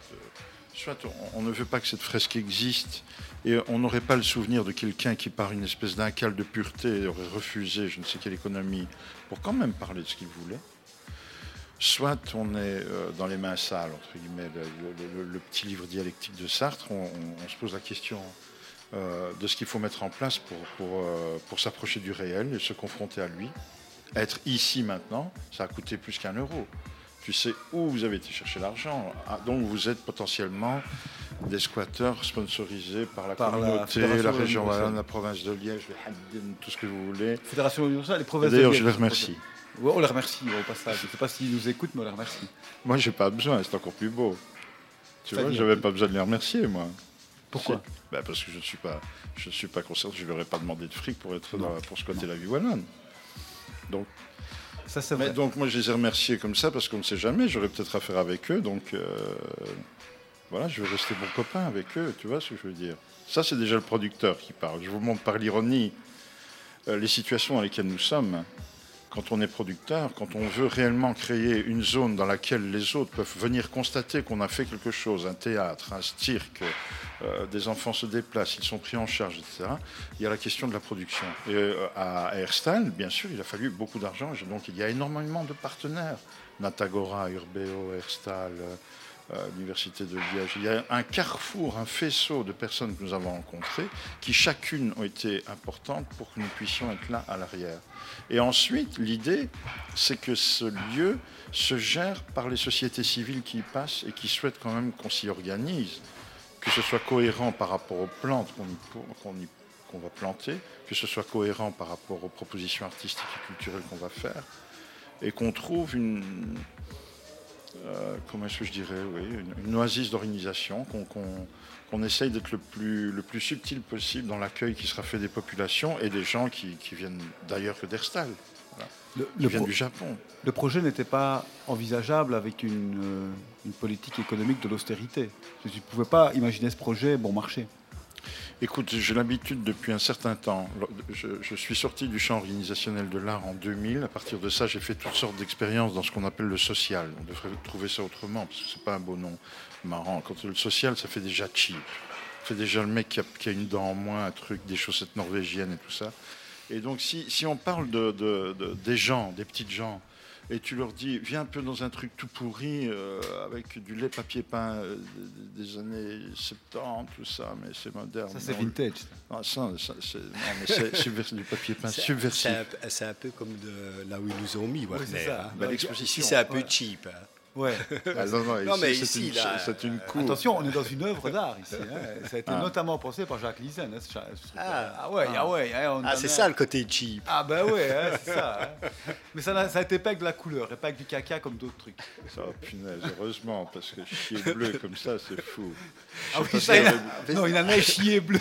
soit on, on ne veut pas que cette fresque existe et on n'aurait pas le souvenir de quelqu'un qui, par une espèce d'incal de pureté, aurait refusé je ne sais quelle économie pour quand même parler de ce qu'il voulait. Soit on est euh, dans les mains sales, entre guillemets, le, petit livre dialectique de Sartre, on, se pose la question euh, de ce qu'il faut mettre en place euh, pour s'approcher du réel et se confronter à lui. Être ici maintenant, ça a coûté plus qu'un euro. Tu sais où vous avez été chercher l'argent. Ah, donc vous êtes potentiellement des squatteurs sponsorisés par la Par communauté, la, région wallonne, la province de Liège, Haddin, tout ce que vous voulez. Fédération les provinces. D'ailleurs, je les remercie. Ouais, on les remercie au passage. Je ne sais pas s'ils nous écoutent, mais on les remercie. Moi, j'ai pas besoin, c'est encore plus beau. Tu vois, j'avais pas besoin de les remercier, moi. Pourquoi. Ben, Parce que je ne suis pas, je ne suis pas concerné, je ne leur ai pas demandé de fric pour être dans- pour squatter la vie wallonne. Donc, Ça, c'est mais vrai. donc moi, je les ai remerciés comme ça parce qu'on ne sait jamais, j'aurais peut-être affaire avec eux, donc euh, voilà, je vais rester bon copain avec eux, tu vois ce que je veux dire? Ça, c'est déjà le producteur qui parle. Je vous montre par l'ironie euh, les situations dans lesquelles nous sommes. Quand on est producteur, quand on veut réellement créer une zone dans laquelle les autres peuvent venir constater qu'on a fait quelque chose, un théâtre, un cirque, euh, des enfants se déplacent, ils sont pris en charge, etc., il y a la question de la production. Et euh, à Airstal, bien sûr, il a fallu beaucoup d'argent, donc il y a énormément de partenaires. Natagora, Urbeo, Airstal, euh, l'Université de Liège. Il y a un carrefour, un faisceau de personnes que nous avons rencontrées qui chacune ont été importantes pour que nous puissions être là à l'arrière. Et ensuite, l'idée, c'est que ce lieu se gère par les sociétés civiles qui y passent et qui souhaitent quand même qu'on s'y organise, que ce soit cohérent par rapport aux plantes qu'on qu'on va planter, que ce soit cohérent par rapport aux propositions artistiques et culturelles qu'on va faire, et qu'on trouve une, comment est-ce que je dirais, oui, une, une oasis d'organisation, qu'on essaye d'être le plus, le plus subtil possible dans l'accueil qui sera fait des populations et des gens qui, qui viennent d'ailleurs que d'Erstal, Le, qui le viennent pro- du Japon. le projet n'était pas envisageable avec une, euh, une politique économique de l'austérité. Je ne pouvais pas imaginer ce projet bon marché. Écoute, j'ai l'habitude depuis un certain temps. Je, suis sorti du champ organisationnel de l'art en 2000. À partir de ça, j'ai fait toutes sortes d'expériences dans ce qu'on appelle le social. On devrait trouver ça autrement, parce que c'est pas un beau nom marrant. Quand le social, ça fait déjà cheap. Ça fait déjà le mec qui a, une dent en moins, un truc, des chaussettes norvégiennes et tout ça. Et donc, si, on parle de- des gens, des petites gens, et tu leur dis, viens un peu dans un truc tout pourri, euh, avec du lait papier peint euh, des, années 70, tout ça, mais c'est moderne. Ça, c'est Non, vintage. ah, ça, ça, c'est, non, mais c'est subversif, du papier peint subversif. C'est un, peu- c'est un peu comme de là où ils nous ont mis, Warner. c'est ça. hein. Bah, l'exposition. Ici, c'est un peu Ouais. cheap. hein. Ouais. Ah, non, non, Non, ici, mais c'est ici, une, c'est une euh, cour. Attention, on est dans une œuvre d'art ici. hein. Ça a été Ah. notamment pensé par Jacques Lizen. hein, ce. Ah. Ah, ouais, ah, ouais. hein, Ah, c'est a- ça le côté cheap. Ah bah ouais, hein, c'est ça. hein. Mais ça, n'a- ça a été pas avec de la couleur, et pas avec du caca comme d'autres trucs. Ça, punaise, heureusement, parce que chier bleu comme ça, c'est fou. Ah oui, ça, il a- on Non, il en a chié bleu.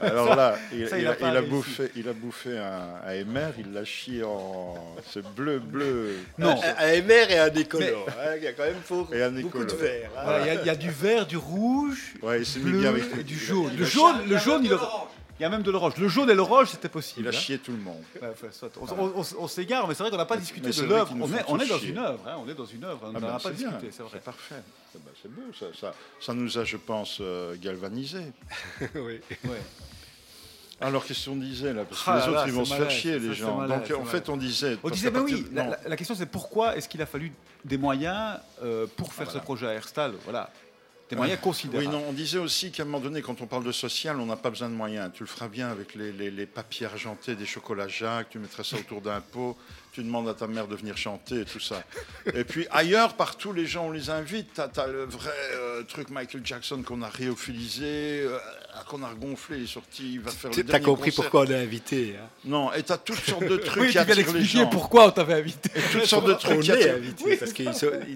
Alors là, il, ça, il il a a, il a bouffé, il a bouffé un, un MR, il l'a chié en. C'est bleu, bleu. Non. Un, un MR et un décolore. Hein, Il y a quand même pour Et un beaucoup de verre. hein. Voilà, Il y, y a du vert, du rouge, Ouais, mis bleu bien avec et du jaune. il Le jaune, le jaune, il, il y a même de l'orange. Le jaune et l'orange, c'était possible. Il a hein. chié tout le monde. Ouais, enfin. On, on- on- on s'égare, mais c'est vrai qu'on n'a pas Mais- discuté de l'œuvre. nous On est, on dans une œuvre. hein, On est dans une œuvre. On Ah n'en ben, a pas c'est bien, discuté, c'est vrai. c'est parfait. Ah ben, c'est beau, ça, ça, ça nous a, je pense, euh, galvanisés. Oui. Ouais. Alors, qu'est-ce qu'on disait là? Parce que Ah les là autres, là, ils vont se faire chier, les gens. malade, Donc, en fait, on disait. On disait, mais oui, partir la, non. la- la question c'est pourquoi est-ce qu'il a fallu des moyens euh, pour faire voilà. ce projet à Herstal Voilà. Des moyens considérables. Oui, non, on disait aussi qu'à un moment donné, quand on parle de social, on n'a pas besoin de moyens. Tu le feras bien avec les, les- les papiers argentés des chocolats Jacques, tu mettras ça autour d'un pot, tu demandes à ta mère de venir chanter et tout ça. Et puis ailleurs, partout, les gens, on les invite. Tu as, le vrai euh, truc Michael Jackson qu'on a réophilisé, euh, qu'on a regonflé, il est sorti, il va faire le T'as compris concert. pourquoi on est invité. hein. Non, et tu as toutes sortes de trucs oui, qui attirent les gens. pourquoi on t'avait invité. Toutes sortes de trucs On qui attirent- invité parce qu'ils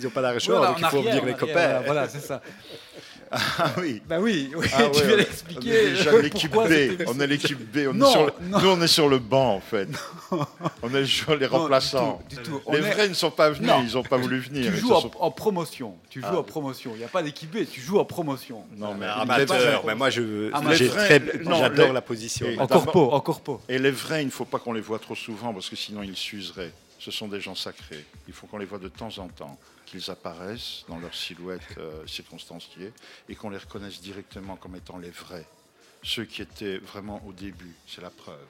n'ont pas d'argent, Voilà, donc il faut venir en les copains. Voilà, c'est ça. Ah oui. Ben oui, oui Ah tu ouais, viens on est- d'expliquer. On est déjà l'équipe B. On est l'équipe B. On est Non, sur le- non. Nous, on est sur le banc, en fait. On est sur les Non, remplaçants. du tout, du tout. On Les est- vrais ne sont pas venus. Non. Ils n'ont pas voulu venir. Tu Ils joues en, sont- en promotion. Tu joues Ah. en promotion. Il n'y a pas d'équipe B, tu joues en promotion. Non, mais Amateur, pas- mais moi j'adore la position. En corpo, en corpo. Et les vrais, il ne faut pas qu'on les voit trop souvent parce que sinon ils s'useraient. Ce sont des gens sacrés. Il faut qu'on les voit de temps en temps, qu'ils apparaissent dans leur silhouette euh, circonstanciée et qu'on les reconnaisse directement comme étant les vrais. Ceux qui étaient vraiment au début, c'est la preuve.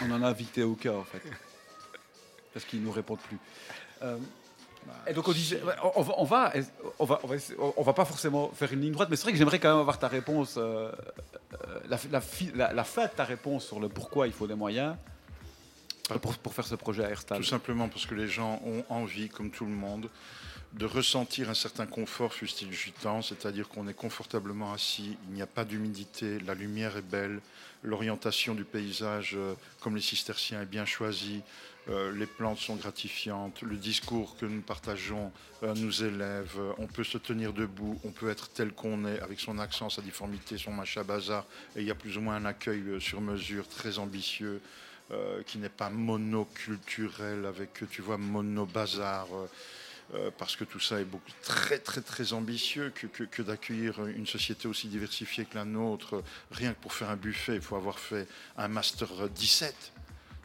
On en a invité au cas, en fait. Parce qu'ils ne nous répondent plus. Euh, et donc on va, on va, on va, on va, essayer- on va pas forcément faire une ligne droite, mais c'est vrai que j'aimerais quand même avoir ta réponse, euh, la, la fi- la- la fin de ta réponse sur le pourquoi il faut des moyens pour, pour faire ce projet à Airstal. Tout simplement parce que les gens ont envie, comme tout le monde, de ressentir un certain confort, fût-il c'est-à-dire qu'on est confortablement assis, il n'y a pas d'humidité, la lumière est belle, l'orientation du paysage, euh, comme les cisterciens, est bien choisie, euh, les plantes sont gratifiantes, le discours que nous partageons euh, nous élève, on peut se tenir debout, on peut être tel qu'on est, avec son accent, sa difformité, son machin bazar, et il y a plus ou moins un accueil sur mesure très ambitieux qui n'est pas monoculturel avec, tu vois, mono-bazar, parce que tout ça est beaucoup, très, très, très ambitieux que, d'accueillir une société aussi diversifiée que la nôtre. Rien que pour faire un buffet, il faut avoir fait un Master 17.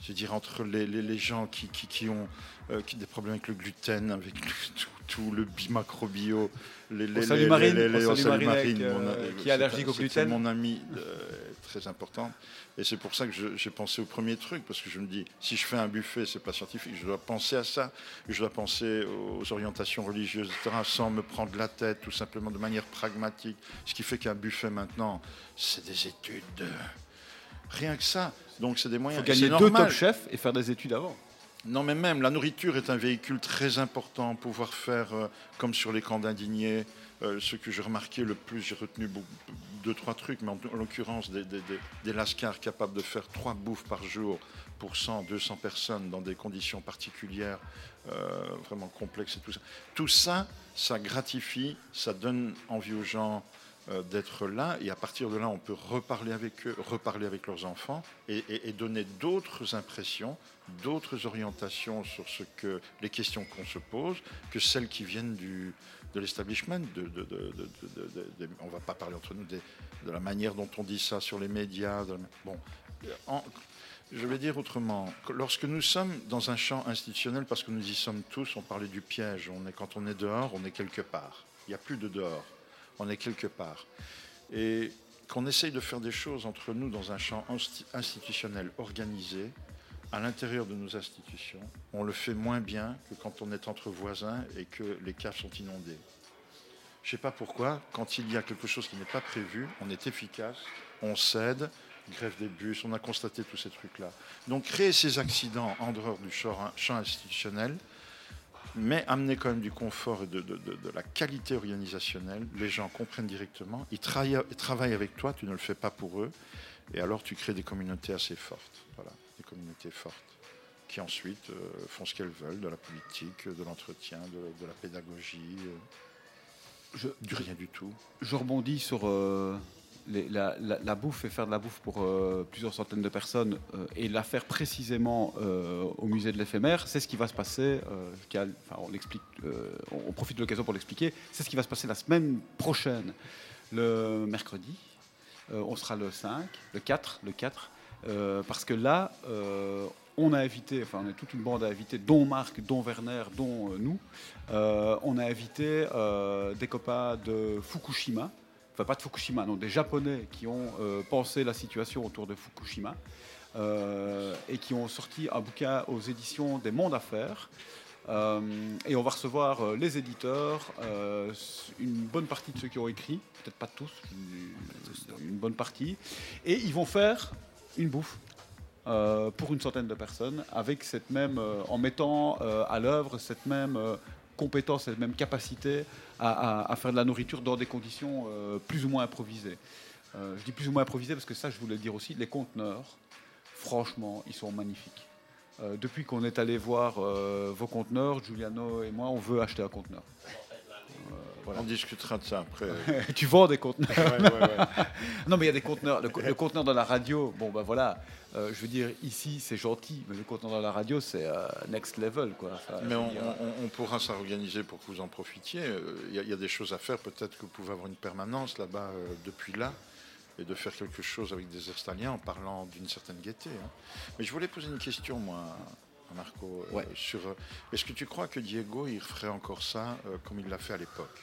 Je veux dire, entre les, gens qui, qui- qui ont euh, qui- des problèmes avec le gluten, avec tout, tout le bimacrobio, les, les, On salue les- Marine, les- les- Marine avec, mon- euh, qui est allergique au gluten. C'est mon ami euh, très important. Et c'est pour ça que j'ai pensé au premier truc, parce que je me dis, si je fais un buffet, c'est pas scientifique, je dois penser à ça, je dois penser aux orientations religieuses, etc., sans me prendre la tête, tout simplement de manière pragmatique. Ce qui fait qu'un buffet maintenant, c'est des études. de- Rien que ça. Donc c'est des Il moyens. faut Et gagner deux normal. top chefs et faire des études avant. Non, mais même la nourriture est un véhicule très important. Pouvoir faire euh, comme sur les camps d'indignés. euh, ce que j'ai remarqué le plus, j'ai retenu deux, trois trucs, mais en, en l'occurrence des, lascars capables de faire trois bouffes par jour pour 100, 200 personnes dans des conditions particulières, euh, vraiment complexes et tout ça. Tout ça, ça gratifie, ça donne envie aux gens d'être là, et à partir de là, on peut reparler avec eux, reparler avec leurs enfants, et, donner d'autres impressions, d'autres orientations sur ce que les questions qu'on se pose, que celles qui viennent du, de l'establishment. On ne va pas parler entre nous de la manière dont on dit ça sur les médias. bon, Euh, je vais dire autrement. que Lorsque nous sommes dans un champ institutionnel, parce que nous y sommes tous, on parlait du piège. On est, quand on est dehors, on est quelque part. Il n'y a plus de dehors. On est quelque part. Et qu'on essaye de faire des choses entre nous dans un champ insti- institutionnel organisé, à l'intérieur de nos institutions, on le fait moins bien que quand on est entre voisins et que les caves sont inondées. Je ne sais pas pourquoi, quand il y a quelque chose qui n'est pas prévu, on est efficace, on cède, grève des bus, on a constaté tous ces trucs-là. Donc créer ces accidents en dehors du champ institutionnel, mais amener quand même du confort et de, de- de- de la qualité organisationnelle, les gens comprennent directement, ils travaillent, ils travaillent avec toi, tu ne le fais pas pour eux, et alors tu crées des communautés assez fortes. Voilà, des communautés fortes qui ensuite euh, font ce qu'elles veulent, de la politique, de l'entretien, de, de la pédagogie, euh, Je, du rien du tout. je rebondis sur euh, la, bouffe et faire de la bouffe pour euh, plusieurs centaines de personnes euh, et la faire précisément euh, au musée de l'éphémère, c'est ce qui va se passer. on, profite de l'occasion pour l'expliquer. C'est ce qui va se passer la semaine prochaine, le mercredi. On sera le 5, le 4, le 4, euh, parce que là, on a invité, enfin on est toute une bande à inviter, dont Marc, dont Werner, dont nous. On a invité des copains de Fukushima, enfin pas de Fukushima, non, des Japonais qui ont euh, pensé la situation autour de Fukushima euh, et qui ont sorti un bouquin aux éditions des Mondes Affaires. Euh, et on va recevoir les éditeurs, une bonne partie de ceux qui ont écrit, peut-être pas tous, une, bonne partie, et ils vont faire une bouffe pour une centaine de personnes, avec cette même, en mettant à l'œuvre cette même compétence, cette même capacité à, à- à faire de la nourriture dans des conditions euh, plus ou moins improvisées. Euh, je dis plus ou moins improvisées parce que ça, je voulais le dire aussi, les conteneurs, franchement, ils sont magnifiques. Euh, depuis qu'on est allé voir vos conteneurs, Giuliano et moi, on veut acheter un conteneur. Voilà. On discutera de ça après. tu vends des conteneurs. Ouais, ouais, ouais. Non, mais il y a des conteneurs. Le, co- le conteneur dans la radio, bon, ben voilà. Euh, je veux dire, ici, c'est gentil, mais le conteneur dans la radio, c'est euh, next level, quoi. Mais veux on, dire, on- on pourra s'organiser pour que vous en profitiez. Euh, Il y, a- il y a des choses à faire. Peut-être que vous pouvez avoir une permanence là-bas euh, depuis là et de faire quelque chose avec des Estaliens en parlant d'une certaine gaieté. hein. Mais je voulais poser une question, moi, à Marco, euh, Ouais. sur. euh, Est-ce que tu crois que Diego, il ferait encore ça euh, comme il l'a fait à l'époque?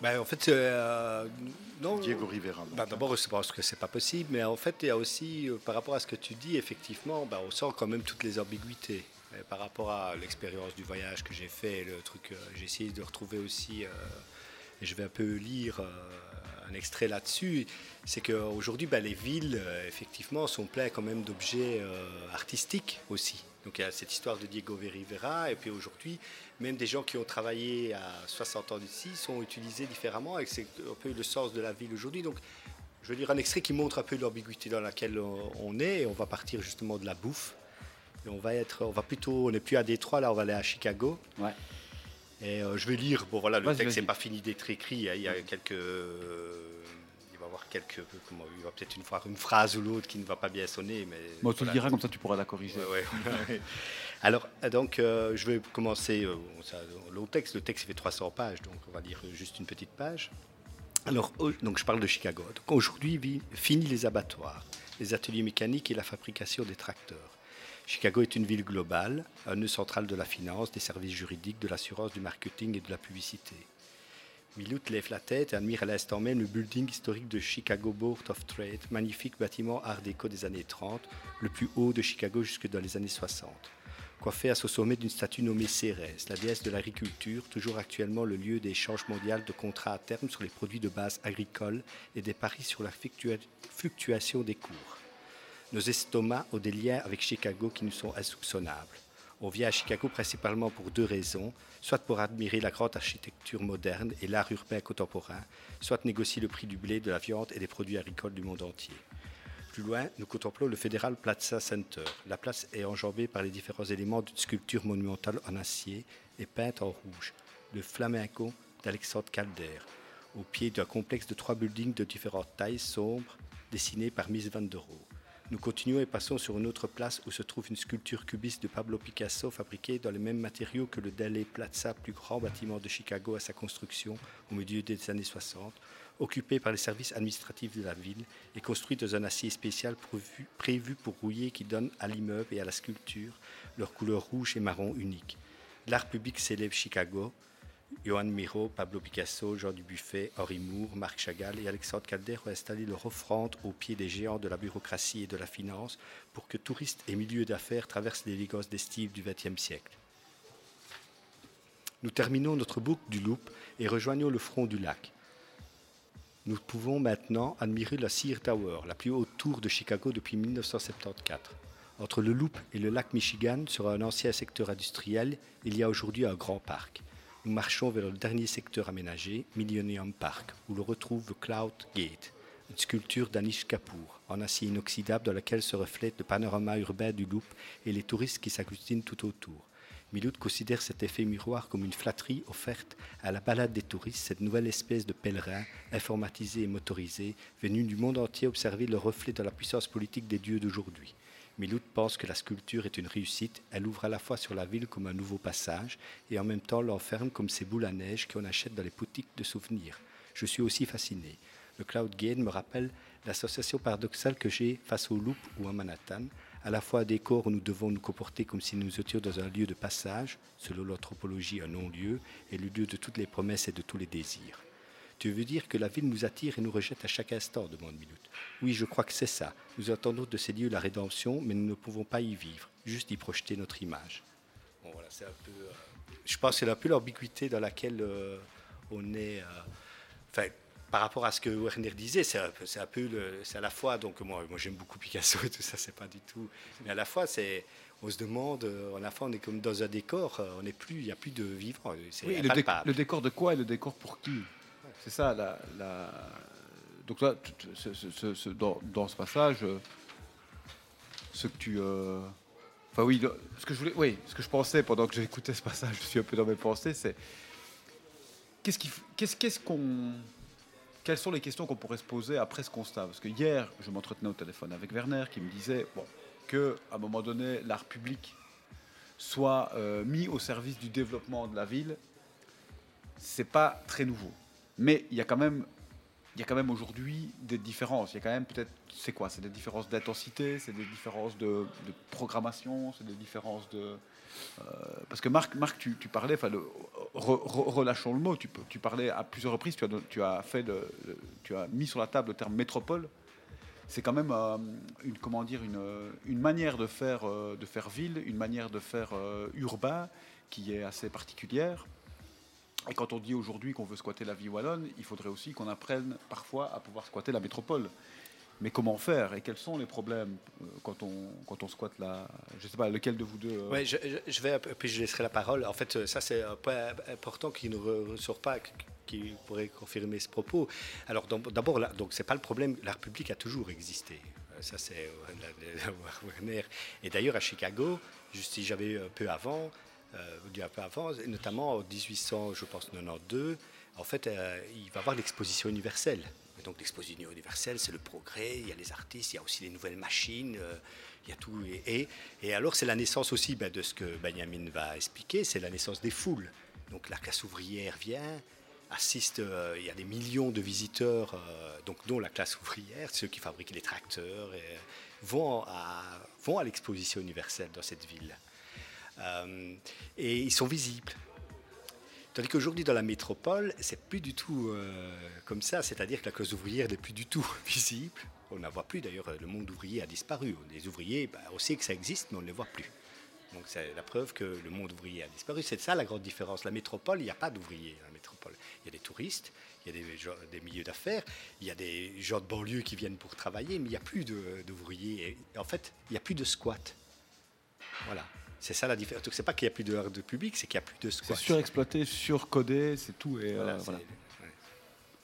Euh, ben, en fait, euh, non. Diego Rivera. Bah, hein. D'abord, je pense que c'est pas possible, mais en fait, il y a aussi, euh, par rapport à ce que tu dis, effectivement, bah, on sent quand même toutes les ambiguïtés. Et par rapport à l'expérience du voyage que j'ai fait, le truc, euh, j'ai essayé de retrouver aussi, euh, et je vais un peu lire euh, un extrait là-dessus, c'est qu'aujourd'hui, bah, les villes, euh, effectivement, sont pleines quand même d'objets euh, artistiques aussi. Donc il y a cette histoire de Diego Rivera, et puis aujourd'hui, même des gens qui ont travaillé à 60 ans d'ici sont utilisés différemment, et c'est un peu le sens de la ville aujourd'hui. Donc je veux dire un extrait qui montre un peu l'ambiguïté dans laquelle on est, et on va partir justement de la bouffe. Et on va être, on va plutôt, on n'est plus à Détroit, là, on va aller à Chicago. Ouais. Et euh, je vais lire. Bon voilà, le texte n'est pas fini d'être écrit. Il y a quelques, avoir quelques, comment, il va peut-être une fois une phrase ou l'autre qui ne va pas bien sonner, mais. Bon, tu le diras, comme ça, tu pourras la corriger. Ouais, ouais. Alors, donc, euh, je vais commencer euh, le texte. Le texte fait 300 pages, donc on va dire euh, juste une petite page. Alors, donc, je parle de Chicago. Donc, aujourd'hui, fini les abattoirs, les ateliers mécaniques et la fabrication des tracteurs. Chicago est une ville globale, un nœud central de la finance, des services juridiques, de l'assurance, du marketing et de la publicité. Milout lève la tête et admire à l'instant même le building historique de Chicago Board of Trade, magnifique bâtiment art déco des années 30, le plus haut de Chicago jusque dans les années 60. Coiffé à ce sommet d'une statue nommée Cérès, la déesse de l'agriculture, toujours actuellement le lieu d'échange mondial de contrats à terme sur les produits de base agricoles et des paris sur la fluctua- fluctuation des cours. Nos estomacs ont des liens avec Chicago qui nous sont insoupçonnables. On vient à Chicago principalement pour deux raisons, soit pour admirer la grande architecture moderne et l'art urbain contemporain, soit négocier le prix du blé, de la viande et des produits agricoles du monde entier. Plus loin, nous contemplons le Federal Plaza Center. La place est enjambée par les différents éléments d'une sculpture monumentale en acier et peinte en rouge, le flamenco d'Alexandre Calder, au pied d'un complexe de trois buildings de différentes tailles sombres dessinés par Miss Van der Rohe. Nous continuons et passons sur une autre place où se trouve une sculpture cubiste de Pablo Picasso fabriquée dans les mêmes matériaux que le Daley Plaza, plus grand bâtiment de Chicago à sa construction au milieu des années 60, occupé par les services administratifs de la ville et construit dans un acier spécial prévu, prévu pour rouiller qui donne à l'immeuble et à la sculpture leur couleur rouge et marron unique. L'art public s'élève Chicago, Johan Miro, Pablo Picasso, Jean Dubuffet, Henri Moore, Marc Chagall et Alexandre Calder ont installé leur offrande au pied des géants de la bureaucratie et de la finance pour que touristes et milieux d'affaires traversent l'élégance des du XXe siècle. Nous terminons notre boucle du Loop et rejoignons le front du lac. Nous pouvons maintenant admirer la Sear Tower, la plus haute tour de Chicago depuis 1974. Entre le Loop et le lac Michigan, sur un ancien secteur industriel, il y a aujourd'hui un grand parc. Nous marchons vers le dernier secteur aménagé, Millennium Park, où l'on retrouve Cloud Gate, une sculpture d'Anish Kapoor, en acier inoxydable dans laquelle se reflète le panorama urbain du Loop et les touristes qui s'agglutinent tout autour. Miloud considère cet effet miroir comme une flatterie offerte à la balade des touristes, cette nouvelle espèce de pèlerins informatisés et motorisés, venus du monde entier observer le reflet de la puissance politique des dieux d'aujourd'hui. Miloud pense que la sculpture est une réussite, elle ouvre à la fois sur la ville comme un nouveau passage et en même temps l'enferme comme ces boules à neige qu'on achète dans les boutiques de souvenirs. Je suis aussi fasciné. Le Cloud Gate me rappelle l'association paradoxale que j'ai face au Loop ou à Manhattan, à la fois un décor où nous devons nous comporter comme si nous étions dans un lieu de passage, selon l'anthropologie un non-lieu, et le lieu de toutes les promesses et de tous les désirs. Tu veux dire que la ville nous attire et nous rejette à chaque instant demande Miloud. Oui, je crois que c'est ça. Nous attendons de ces lieux la rédemption, mais nous ne pouvons pas y vivre, juste y projeter notre image. Bon, voilà, c'est un peu. euh, je pense que c'est un peu l'ambiguïté dans laquelle euh, on est. euh, Enfin, par rapport à ce que Werner disait, c'est un peu, c'est un peu le- c'est à la fois. Donc moi, moi j'aime beaucoup Picasso et tout ça, c'est pas du tout. Mais à la fois, c'est. On se demande, à la fois, on est comme dans un décor, on n'est plus, il n'y a plus de vivant. C'est Oui, le décor de quoi et le décor pour qui? C'est ça, la, la- Donc, ce- dans, ce passage, euh, ce que tu. euh, Enfin, oui, ce que je voulais. Oui, ce que je pensais pendant que j'écoutais ce passage, je suis un peu dans mes pensées, c'est. qu'est-ce qu'il f- qu'est-ce qu'est-ce qu'on quelles sont les questions qu'on pourrait se poser après ce constat? Parce que hier, je m'entretenais au téléphone avec Werner qui me disait bon, que à un moment donné, l'art public soit euh, mis au service du développement de la ville, c'est pas très nouveau. Mais il y a quand même, il y a quand même aujourd'hui des différences. Il y a quand même peut-être, c'est quoi? C'est des différences d'intensité, c'est des différences de, programmation, c'est des différences de. euh, parce que Marc, Marc tu, parlais, enfin, relâchons le mot. Tu, parlais à plusieurs reprises. Tu as, tu as fait, tu as mis sur la table le terme métropole. C'est quand même euh, une, comment dire, une, une manière de faire, euh, de faire ville, une manière de faire urbain qui est assez particulière. Et quand on dit aujourd'hui qu'on veut squatter la vie wallonne, il faudrait aussi qu'on apprenne parfois à pouvoir squatter la métropole. Mais comment faire et quels sont les problèmes euh, quand on, quand on squatte la... Je sais pas, lequel de vous deux euh, Ouais, je, vais, puis je laisserai la parole. En fait, ça, c'est un point important qui ne re- ressort pas, qui- pourrait confirmer ce propos. Alors, d'ab- d'abord, donc, c'est pas le problème. L'art public a toujours existé. Euh, Ça, c'est la- la- Werner. Et d'ailleurs, à Chicago, si j'avais un peu avant, euh, dit un peu avant, notamment en 1800, je pense, 92, en fait, euh, il va avoir l'exposition universelle. Donc, l'exposition universelle, c'est le progrès. Il y a les artistes, il y a aussi les nouvelles machines. euh, il y a tout. Et, alors, c'est la naissance aussi ben, de ce que Benjamin va expliquer, c'est la naissance des foules. Donc, la classe ouvrière vient, assiste, euh, il y a des millions de visiteurs, donc, dont la classe ouvrière, ceux qui fabriquent les tracteurs, vont à l'exposition universelle dans cette ville. Euh, et ils sont visibles. Tandis qu'aujourd'hui, dans la métropole, c'est plus du tout euh, comme ça. C'est-à-dire que la classe ouvrière n'est plus du tout visible. On ne la voit plus. D'ailleurs, le monde ouvrier a disparu. Les ouvriers, bah, on sait que ça existe, mais on ne les voit plus. Donc, c'est la preuve que le monde ouvrier a disparu. C'est ça la grande différence. La métropole, il n'y a pas d'ouvriers la métropole. Il y a des touristes, il y a des, milieux d'affaires, il y a des gens de banlieue qui viennent pour travailler, mais il n'y a plus d'ouvriers. En fait, il n'y a plus de squat. Voilà. C'est ça la différence. Donc, c'est pas qu'il n'y a plus de de public, c'est qu'il n'y a plus de C'est squat. surexploité, surcodé, c'est tout. Et, euh, Voilà, c'est- ouais.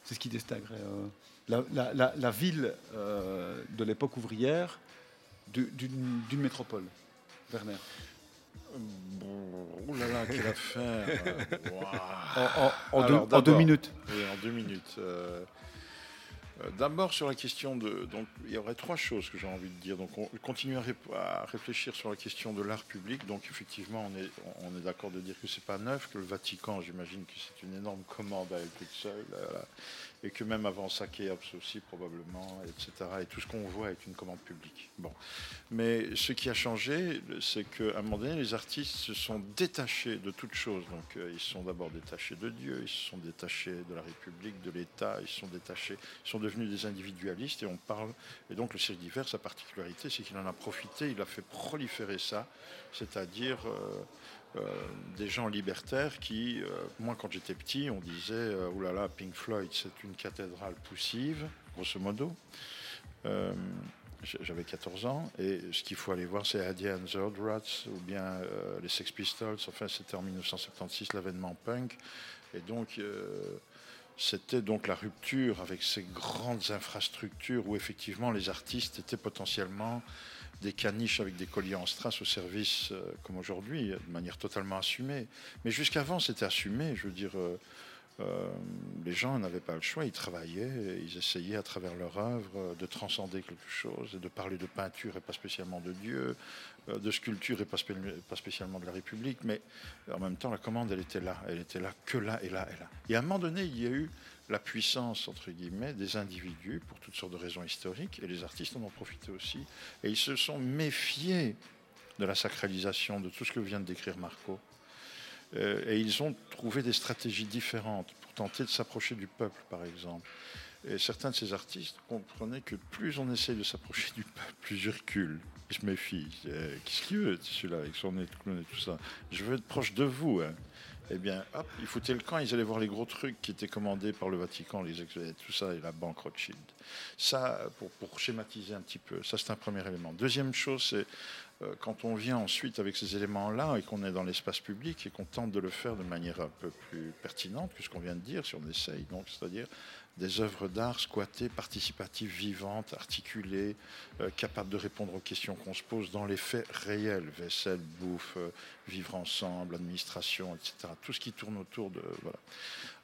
C'est ce qui distinguerait euh, la, la- la- la ville euh, de l'époque ouvrière du- d'une d'une métropole. Werner. Bon, oh là là, quelle affaire. En, en- en Alors, deux, en deux minutes. Oui, en deux minutes. Euh, D'abord sur la question de, donc il y aurait trois choses que j'ai envie de dire. Donc on continue à, réfléchir sur la question de l'art public. Donc effectivement, on est, d'accord de dire que c'est pas neuf, que le Vatican, j'imagine que c'est une énorme commande à elle toute seule, euh. Et que même avant ça, Khéops aussi probablement, etc. Et tout ce qu'on voit est une commande publique. Bon, mais ce qui a changé, c'est qu'à un moment donné, les artistes se sont détachés de toute chose. Donc, euh, ils se sont d'abord détachés de Dieu, ils se sont détachés de la République, de l'État, ils se sont détachés, ils sont devenus des individualistes et on parle. Et donc, le cirque d'hiver, sa particularité, c'est qu'il en a profité, il a fait proliférer ça, c'est-à-dire. euh, des gens libertaires qui, euh, moi quand j'étais petit, on disait, euh, oulala, Pink Floyd, c'est une cathédrale poussive, grosso modo. Euh, j'avais 14 ans et ce qu'il faut aller voir c'est Eddie and ou bien euh, les Sex Pistols enfin c'était en 1976 l'avènement punk et donc euh, c'était donc la rupture avec ces grandes infrastructures où effectivement les artistes étaient potentiellement des caniches avec des colliers en strass au service euh, comme aujourd'hui de manière totalement assumée. Mais jusqu'avant c'était assumé. Je veux dire euh, euh, les gens n'avaient pas le choix, ils travaillaient, ils essayaient à travers leur œuvre euh, de transcender quelque chose, de parler de peinture et pas spécialement de Dieu, euh, de sculpture et pas, pas spécialement de la République, mais en même temps la commande elle était là, elle était là que là et là et là. Et à un moment donné il y a eu la puissance entre guillemets des individus pour toutes sortes de raisons historiques, et les artistes en ont profité aussi, et ils se sont méfiés de la sacralisation de tout ce que vient de décrire Marco. Euh, et ils ont trouvé des stratégies différentes pour tenter de s'approcher du peuple, par exemple. Et certains de ces artistes comprenaient que plus on essaye de s'approcher du peuple, plus je recule. Je me méfie. Euh, Qu'est-ce qu'il veut, celui-là, avec son nez de clown et tout ça? Je veux être proche de vous. hein. Eh bien, hop, ils foutaient le camp, ils allaient voir les gros trucs qui étaient commandés par le Vatican, les tout ça, et la banque Rothschild. Ça, pour, pour schématiser un petit peu, ça c'est un premier élément. Deuxième chose, c'est euh, quand on vient ensuite avec ces éléments-là et qu'on est dans l'espace public et qu'on tente de le faire de manière un peu plus pertinente que ce qu'on vient de dire, si on essaye, donc c'est-à-dire des œuvres d'art squattées, participatives, vivantes, articulées, euh, capables de répondre aux questions qu'on se pose dans les faits réels, vaisselle, bouffe, euh, vivre ensemble, administration, etc. Tout ce qui tourne autour de... Voilà.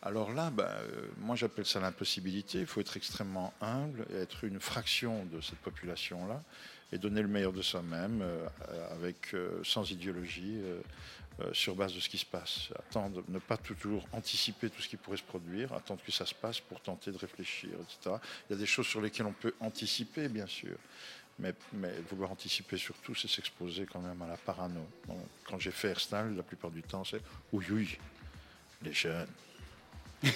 Alors là, ben, euh, moi j'appelle ça l'impossibilité. Il faut être extrêmement humble et être une fraction de cette population-là et donner le meilleur de soi-même avec, sans idéologie. Euh, sur base de ce qui se passe. Attendre, ne pas toujours anticiper tout ce qui pourrait se produire, attendre que ça se passe pour tenter de réfléchir, etc. Il y a des choses sur lesquelles on peut anticiper, bien sûr, mais, mais vouloir anticiper surtout, c'est s'exposer quand même à la parano. Bon, quand j'ai fait Airstyle, la plupart du temps, c'est oui, oui, les jeunes.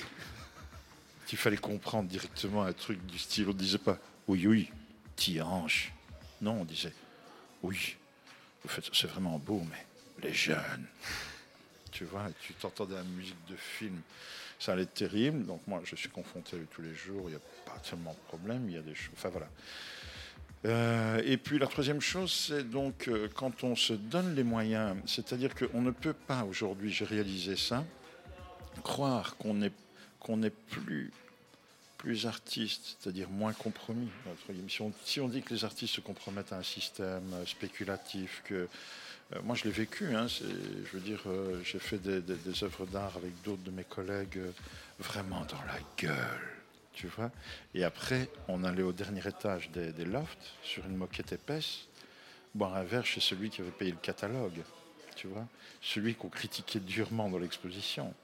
Il fallait comprendre directement un truc du style, on ne disait pas oui, oui, ti hanche. Non, on disait oui, vous faites- c'est vraiment beau, mais les jeunes. Tu vois, tu t'entendais la musique de film. Ça allait être terrible. Donc moi, je suis confronté tous les jours. Il n'y a pas tellement de problème. Il y a des choses. Enfin voilà. Euh, et puis la troisième chose, c'est donc euh, quand on se donne les moyens, c'est-à-dire qu'on ne peut pas aujourd'hui, j'ai réalisé ça, croire qu'on est, qu'on est plus, plus artiste, c'est-à-dire moins compromis. Si on, si on dit que les artistes se compromettent à un système euh, spéculatif, que moi je l'ai vécu, hein, je veux dire, euh, j'ai fait des, œuvres d'art avec d'autres de mes collègues euh, vraiment dans la gueule, tu vois. Et après, on allait au dernier étage des, lofts, sur une moquette épaisse, boire un verre chez celui qui avait payé le catalogue, tu vois, celui qu'on critiquait durement dans l'exposition.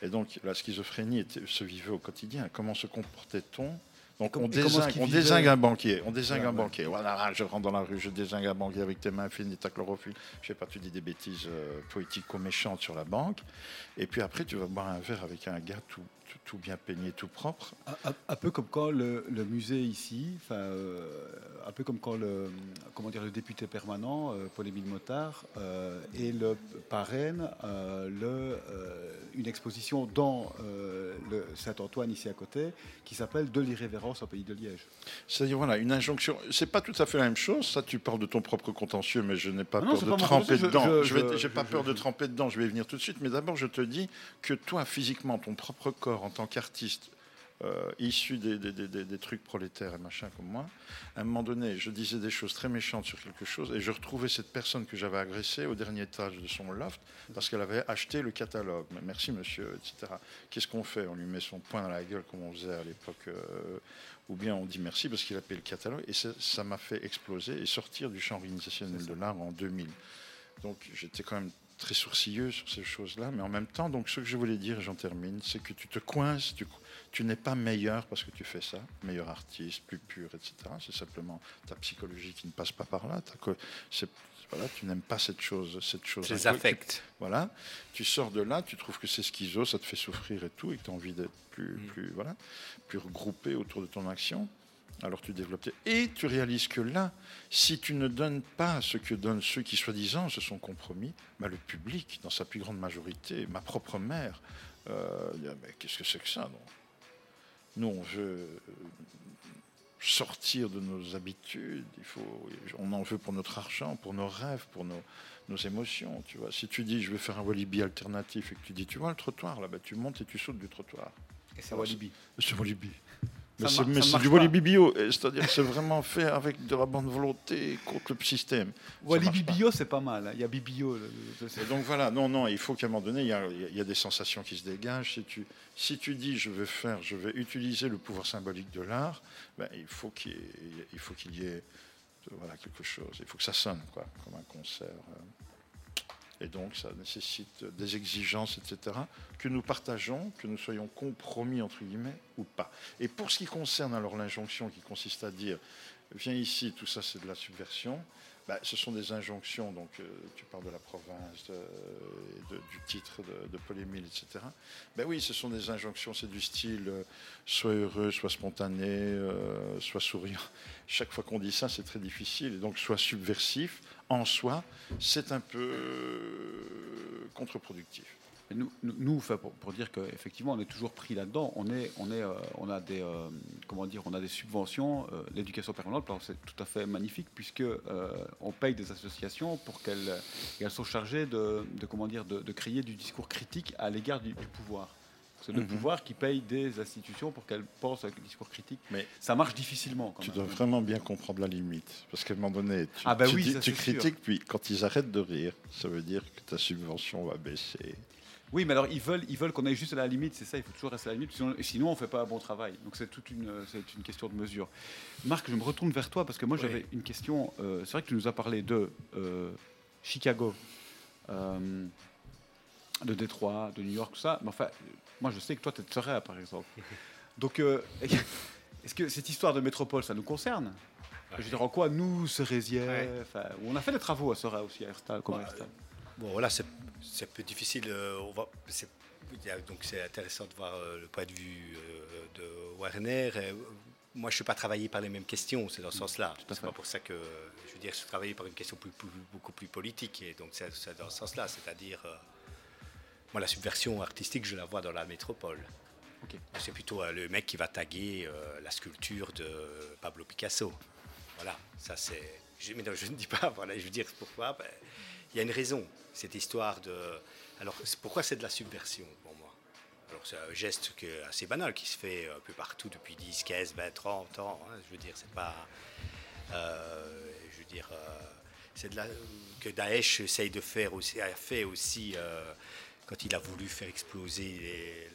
Et donc la schizophrénie se vivait au quotidien. Comment se comportait-on donc on désingue, on un banquier, on désingue un ouais. banquier. Voilà, je rentre dans la rue, je désingue un banquier avec tes mains fines et ta chlorophylle. Je sais pas, tu dis des bêtises euh, poético-méchantes sur la banque. Et puis après, tu vas boire un verre avec un gars tout, tout, tout bien peigné, tout propre. Un, un- un peu comme quand le, le musée ici, enfin, euh, un peu comme quand le, comment dire, le député permanent, euh, Paul-Émile Motard, euh, et le parraine euh, le, euh, une exposition dans le Saint-Antoine, ici à côté, qui s'appelle De l'irrévérence au pays de Liège. C'est-à-dire, voilà, une injonction. C'est pas tout à fait la même chose. Ça, tu parles de ton propre contentieux, mais je n'ai pas non, peur de pas tremper je- dedans. je- J'ai pas je- peur je- de tremper dedans. Je vais y venir tout de suite. Mais d'abord, je te dis que toi, physiquement, ton propre corps, en tant qu'artiste, euh, issu des, des- des- des- des trucs prolétaires et machin comme moi, à un moment donné, je disais des choses très méchantes sur quelque chose et je retrouvais cette personne que j'avais agressée au dernier étage de son loft parce qu'elle avait acheté le catalogue. Mais merci monsieur, etc. Qu'est-ce qu'on fait? On lui met son poing dans la gueule comme on faisait à l'époque euh, ou bien on dit merci parce qu'il a payé le catalogue. Et ça ça m'a fait exploser et sortir du champ organisationnel de l'art en 2000. Donc j'étais quand même très sourcilleux sur ces choses-là, mais en même temps, donc ce que je voulais dire, j'en termine, c'est que tu te coinces, tu, tu n'es pas meilleur parce que tu fais ça, meilleur artiste, plus pur, etc. C'est simplement ta psychologie qui ne passe pas par là. c'est- voilà, tu n'aimes pas cette chose, cette chose. Les inco- affects. voilà, tu sors de là, tu trouves que c'est schizo, ça te fait souffrir et tout, et que tu as envie d'être plus, Mm. plus, voilà, plus regroupé autour de ton action. Alors tu développes. tes- Et tu réalises que là, si tu ne donnes pas ce que donnent ceux qui soi-disant se sont compromis, bah, le public, dans sa plus grande majorité, ma propre mère, euh, mais qu'est-ce que c'est que ça non Nous, on veut sortir de nos habitudes, il faut, on en veut pour notre argent, pour nos rêves, pour nos, nos émotions. Tu vois. Si tu dis je vais faire un Walibi alternatif et que tu dis tu vois le trottoir là, bah, tu montes et tu sautes du trottoir. Et c'est Walibi. C'est Walibi. Mais c'est, du pas. Walibi bio, et c'est-à-dire que c'est vraiment fait avec de la bonne volonté contre le système. Walibi marche pas. Bio, c'est pas mal. hein. Il y a Bibio. Et donc voilà, non, non, il faut qu'à un moment donné, il y a, il y a des sensations qui se dégagent. Si tu, si tu dis je vais faire, je vais utiliser le pouvoir symbolique de l'art, ben, il faut qu'il y ait, y euh, voilà, quelque chose. Il faut que ça sonne, quoi, comme un concert. Et donc ça nécessite des exigences, etc., que nous partageons, que nous soyons compromis, entre guillemets, ou pas. Et pour ce qui concerne alors l'injonction qui consiste à dire, viens ici, tout ça c'est de la subversion, bah, ce sont des injonctions, donc euh, tu parles de la province, du titre de, de Paul-Émile, etc. Ben oui, ce sont des injonctions, c'est du style euh, sois heureux, sois spontané, euh, sois souriant. Chaque fois qu'on dit ça, c'est très difficile. Et donc, sois subversif en soi, c'est un peu euh, contre-productif. Nous, pour, dire qu'effectivement, on est toujours pris là-dedans. On, euh, a des, euh, comment dire, on a des subventions. L'éducation permanente, c'est tout à fait magnifique puisque on paye des associations pour qu'elles sont chargées de, comment dire, de, créer du discours critique à l'égard du pouvoir. C'est le Mhm. pouvoir qui paye des institutions pour qu'elles pensent avec un discours critique. Mais Ça marche difficilement quand tu même. dois vraiment bien comprendre la limite. Parce qu'à un moment donné, tu, Ah bah tu oui, dis- ça, tu sûr. critiques, puis quand ils arrêtent de rire, ça veut dire que ta subvention va baisser. Oui, mais alors ils veulent, ils veulent qu'on aille juste à la limite, c'est ça, il faut toujours rester à la limite, sinon, sinon on ne fait pas un bon travail. Donc c'est toute une, c'est une question de mesure. Marc, je me retourne vers toi parce que moi Oui. j'avais une question. euh, c'est vrai que tu nous as parlé de euh, Chicago, euh, de Détroit, de New York, tout ça, mais enfin, moi je sais que toi tu es de Soraya par exemple. Donc euh, est-ce que cette histoire de métropole, ça nous concerne? Je veux dire, en quoi nous, Ouais. enfin, on a fait des travaux à Soraya aussi, à Herstal, comme Ouais. Herstal. Bon, voilà, c'est un peu difficile. euh, on va, donc c'est intéressant de voir euh, le point de vue euh, de Warner. Euh, moi, je ne suis pas travaillé par les mêmes questions, c'est dans ce sens-là. à C'est pas pour ça que je veux dire, je suis travaillé par une question plus- plus- beaucoup plus politique. Et donc, c'est dans ce sens-là. C'est-à-dire, euh, moi, la subversion artistique, je la vois dans la métropole. C'est plutôt euh, le mec qui va taguer euh, la sculpture de Pablo Picasso. Voilà, ça c'est. Je, mais non, je ne dis pas, voilà, je veux dire pourquoi. ben, il y a une raison, cette histoire de. Alors, pourquoi c'est de la subversion pour moi? Alors, c'est un geste que, assez banal qui se fait un peu partout depuis 10, 15, 20, 30 ans. hein, je veux dire, c'est pas. euh, je veux dire. c'est de la, que Daesh essaye de faire aussi, a fait aussi quand il a voulu faire exploser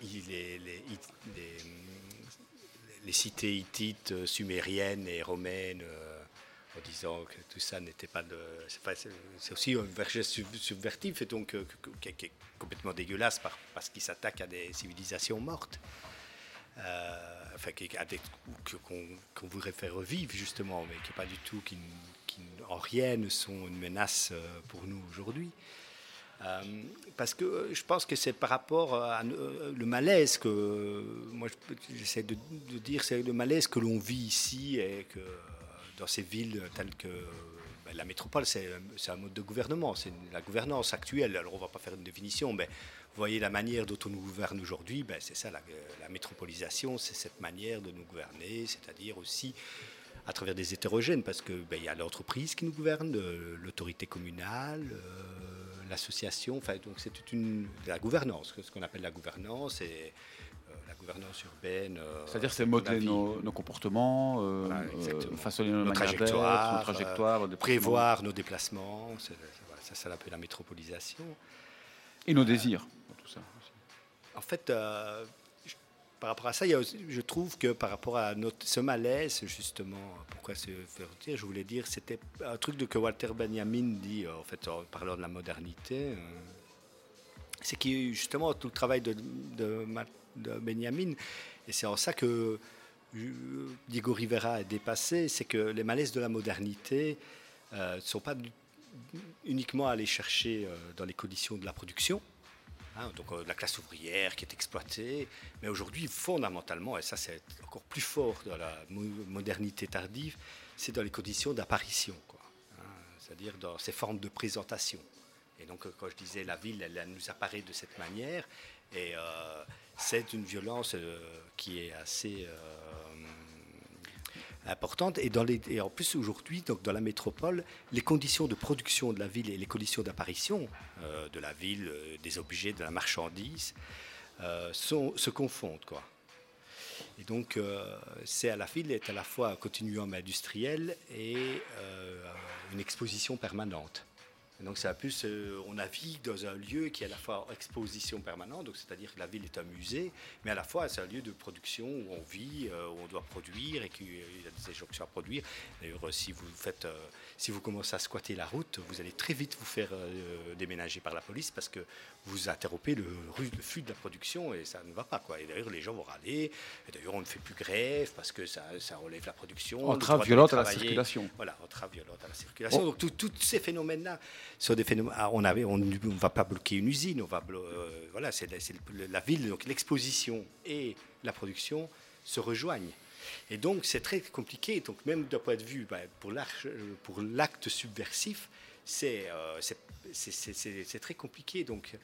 les, les, cités hittites, euh, sumériennes et romaines, euh, en disant que tout ça n'était pas de. C'est aussi un verger sub- subvertif et donc euh, qui est complètement dégueulasse par- parce qu'il s'attaque à des civilisations mortes. Euh, enfin, qu'on voudrait faire revivre justement, mais qui, est pas du tout, qui, en rien ne sont une menace pour nous aujourd'hui. Euh, parce que euh, je pense que c'est par rapport à euh, le malaise que moi je- j'essaie de, dire, c'est le malaise que l'on vit ici et que dans ces villes telles que ben, la métropole, c'est un mode de gouvernement, c'est la gouvernance actuelle. Alors on va pas faire une définition, mais vous voyez la manière dont on nous gouverne aujourd'hui, ben, c'est ça la, la métropolisation, c'est cette manière de nous gouverner, c'est-à-dire aussi à travers des hétérogènes, parce que ben, y a l'entreprise qui nous gouverne, l'autorité communale, l'association, enfin donc c'est toute une la gouvernance, ce qu'on appelle la gouvernance et euh, la gouvernance urbaine. euh, C'est-à-dire c'est modeler nos, nos comportements, euh, Voilà, façonner nos, Nos trajectoires, nos prévoir nos déplacements, ça un peu la métropolisation. et nos désirs. Tout ça. En fait, par rapport à ça, je trouve que par rapport à notre, ce malaise, justement, pourquoi se faire dire, je voulais dire, c'était un truc de que Walter Benjamin dit, euh, en fait, en parlant de la modernité, euh, c'est eu justement tout le travail de, Benjamin, et c'est en ça que euh, Diego Rivera est dépassé, c'est que les malaises de la modernité euh, ne sont pas uniquement aller chercher euh, dans les conditions de la production, Hein, donc euh, la classe ouvrière qui est exploitée. Mais aujourd'hui, fondamentalement, et ça c'est encore plus fort dans la mo- modernité tardive, c'est dans les conditions d'apparition. Hein, c'est-à-dire dans ces formes de présentation. Et donc, euh, quand je disais la ville, elle, nous apparaît de cette manière, et euh, c'est une violence euh, qui est assez importante. Et, dans les, et en plus, aujourd'hui, dans la métropole, les conditions de production de la ville et les conditions d'apparition euh, de la ville, euh, des objets, de la marchandise, euh, se confondent. Quoi. Et donc, c'est à la ville est à la fois un continuum industriel et une exposition permanente. Donc, c'est un plus, euh, on navigue dans un lieu qui est à la fois exposition permanente, donc c'est-à-dire que la ville est un musée, mais à la fois c'est un lieu de production où on vit, euh, où on doit produire et qu'il y a des injonctions à produire. D'ailleurs, euh, si vous faites, si vous commencez à squatter la route, vous allez très vite vous faire déménager par la police parce que vous interrompez le, flux de la production et ça ne va pas. Quoi. Et d'ailleurs, les gens vont râler. Et d'ailleurs, on ne fait plus grève parce que ça, ça relève la production. Entrave violente à la circulation. Voilà, entrave violente à la circulation. Oh. Donc, tous ces phénomènes-là sont des phénomènes. ah, On ne va pas bloquer une usine. On va, euh, voilà, c'est la, ville. Donc, l'exposition et la production se rejoignent. Et donc, c'est très compliqué. Donc, même d'un point de vue, l'arche- euh, pour l'acte subversif, c'est euh, c'est- très compliqué. Donc,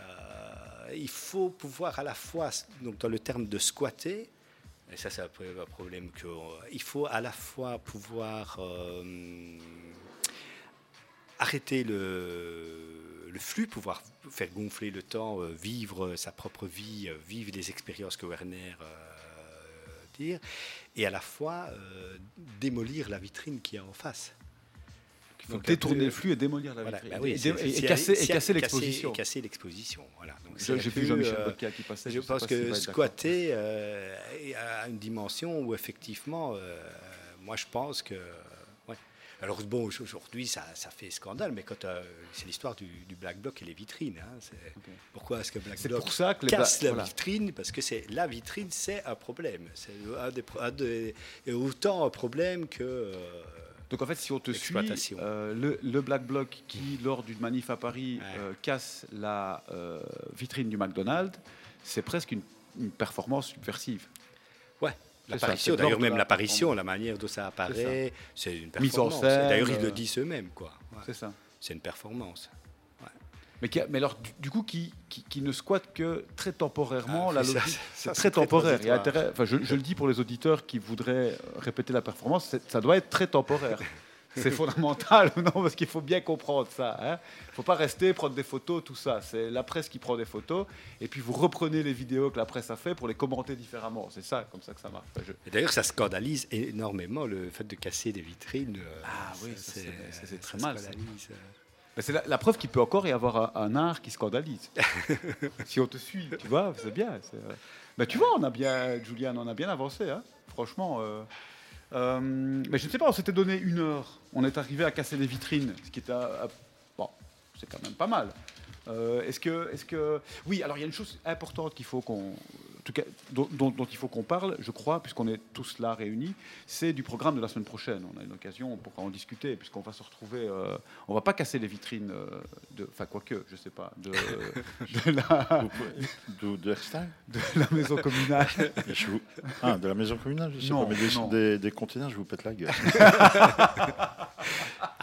euh, il faut pouvoir à la fois, donc dans le terme de squatter, et ça c'est un problème que, il faut à la fois pouvoir euh, arrêter le, flux, pouvoir faire gonfler le temps, euh, vivre sa propre vie, euh, vivre les expériences que Werner euh, dire, et à la fois euh, démolir la vitrine qui est en face. Donc, Donc, détourner le peu- flux et démolir la Voilà, vitrine. bah oui, et, casser, l'exposition. Casser l'exposition, voilà. J'ai vu Jean-Michel euh, qui passait. je pense que squatter euh, a une dimension où effectivement, euh, moi je pense que. ouais. Alors bon, aujourd'hui ça, ça fait scandale, mais quand euh, c'est l'histoire du, du Black Bloc et les vitrines. hein, Pourquoi est-ce que Black Bloc pour ça que les casse la voilà. vitrine? Parce que c'est la vitrine, c'est un problème. C'est un des, pro- un des- et autant un problème que. Donc en fait, si on te suit, euh, le, le Black Bloc qui, lors d'une manif à Paris, Ouais. euh, casse la euh, vitrine du McDonald's, c'est presque une, une performance subversive. Ouais. L'apparition, d'ailleurs même la l'apparition, la manière dont ça apparaît, c'est une Mise en performance. scène, D'ailleurs, ils le disent eux-mêmes, quoi. Ouais. C'est ça. C'est une performance. Mais, qui a- mais alors, du, du coup, qui, qui, qui ne squatte que très temporairement, Ah, la ça, logique, ça, c'est ça, très très temporaire. Transitoire. intérêt- enfin, je, je le dis pour les auditeurs qui voudraient répéter la performance, ça doit être très temporaire. C'est fondamental, non Parce qu'il faut bien comprendre ça. Il ne faut pas rester, prendre des photos, tout ça. C'est la presse qui prend des photos, et puis vous reprenez les vidéos que la presse a fait pour les commenter différemment. C'est ça, comme ça que ça marche. Enfin, je- D'ailleurs, ça scandalise énormément le fait de casser des vitrines. euh, Ah oui, ça, c'est- ça, très ça mal, ça. scandalise, euh. C'est la, preuve qu'il peut encore y avoir un, art qui scandalise. si on te suit, tu vois, c'est bien. euh, tu vois, on a bien, Julian, on a bien avancé, hein, franchement. euh, euh, mais je ne sais pas, on s'était donné une heure. On est arrivé à casser les vitrines, ce qui était. à- à- bon, c'est quand même pas mal. Est-ce que, est-ce que, oui, alors il y a une chose importante qu'il faut qu'on, tout cas, dont, dont- dont il faut qu'on parle, je crois, puisqu'on est tous là réunis, c'est du programme de la semaine prochaine. On a une occasion pour en discuter, puisqu'on va se retrouver. euh, on va pas casser les vitrines euh, de, enfin quoique, je sais pas, de, de la, De, de Herstal de la maison communale. Je vous- Ah, de la maison communale, je sais Non, pas, mais des, non. des, des containers, je vous pète la gueule.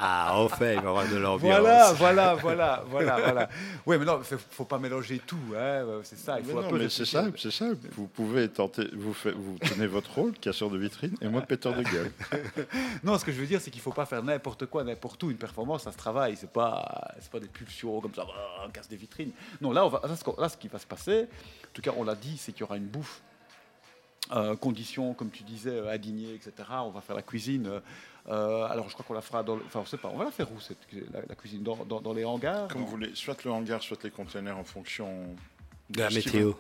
Ah, enfin, il va y avoir de l'ambiance. Voilà, voilà, voilà, voilà, voilà. Oui, mais non, il faut, faut pas mélanger tout, hein, c'est ça. Il Mais faut un non, peu mais c'est ça, c'est ça. Vous pouvez tenter, vous, tenez votre rôle, casseur de vitrine, et moi, péteur de gueule. Non, ce que je veux dire, c'est qu'il faut pas faire n'importe quoi, n'importe où. Une performance, ça se travaille. C'est pas, c'est pas des pulsions comme ça, on casse des vitrines. Non, là, on va, là, ce, qu'on- là, ce qui va se passer, en tout cas, on l'a dit, c'est qu'il y aura une bouffe. Euh, conditions, comme tu disais, euh, indignées, etc. On va faire la cuisine. euh, euh, alors, je crois qu'on la fera dans. le- Enfin, on sait pas. On va la faire où cette, la, la cuisine? Dans, dans- dans les hangars? Comme dans- vous voulez, soit le hangar, soit les containers en fonction De la météo.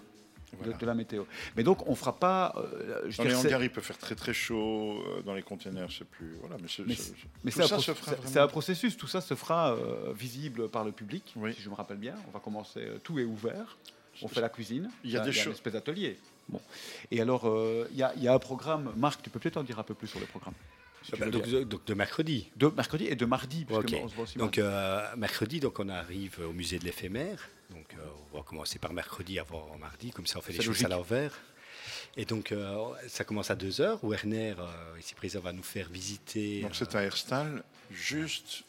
De, la météo. Mais donc, on fera pas. euh, je Dans les hangars, il peut faire très très chaud. euh, Dans les containers, c'est plus. Voilà, mais c'est- tout ça pro- se fera c'est- un processus, tout ça se fera euh, visible par le public, Oui. si je me rappelle bien. On va commencer, euh, tout est ouvert, on fait la cuisine, Il y a des un choses- espèce d'atelier. Bon. Et alors, euh, il y, a- il y a un programme, Marc, tu peux peut-être en dire un peu plus sur le programme si Ah bah, donc, de, donc de mercredi. De mercredi et de mardi, parce Ok. on se voit aussi Donc mardi. euh, mercredi, donc on arrive au musée de l'éphémère. Donc euh, on va commencer par mercredi avant mardi, comme ça on fait les choses à l'envers. Et donc euh, ça commence à 2h. Werner, euh, ici présent, va nous faire visiter. Donc c'est à Herstal, juste,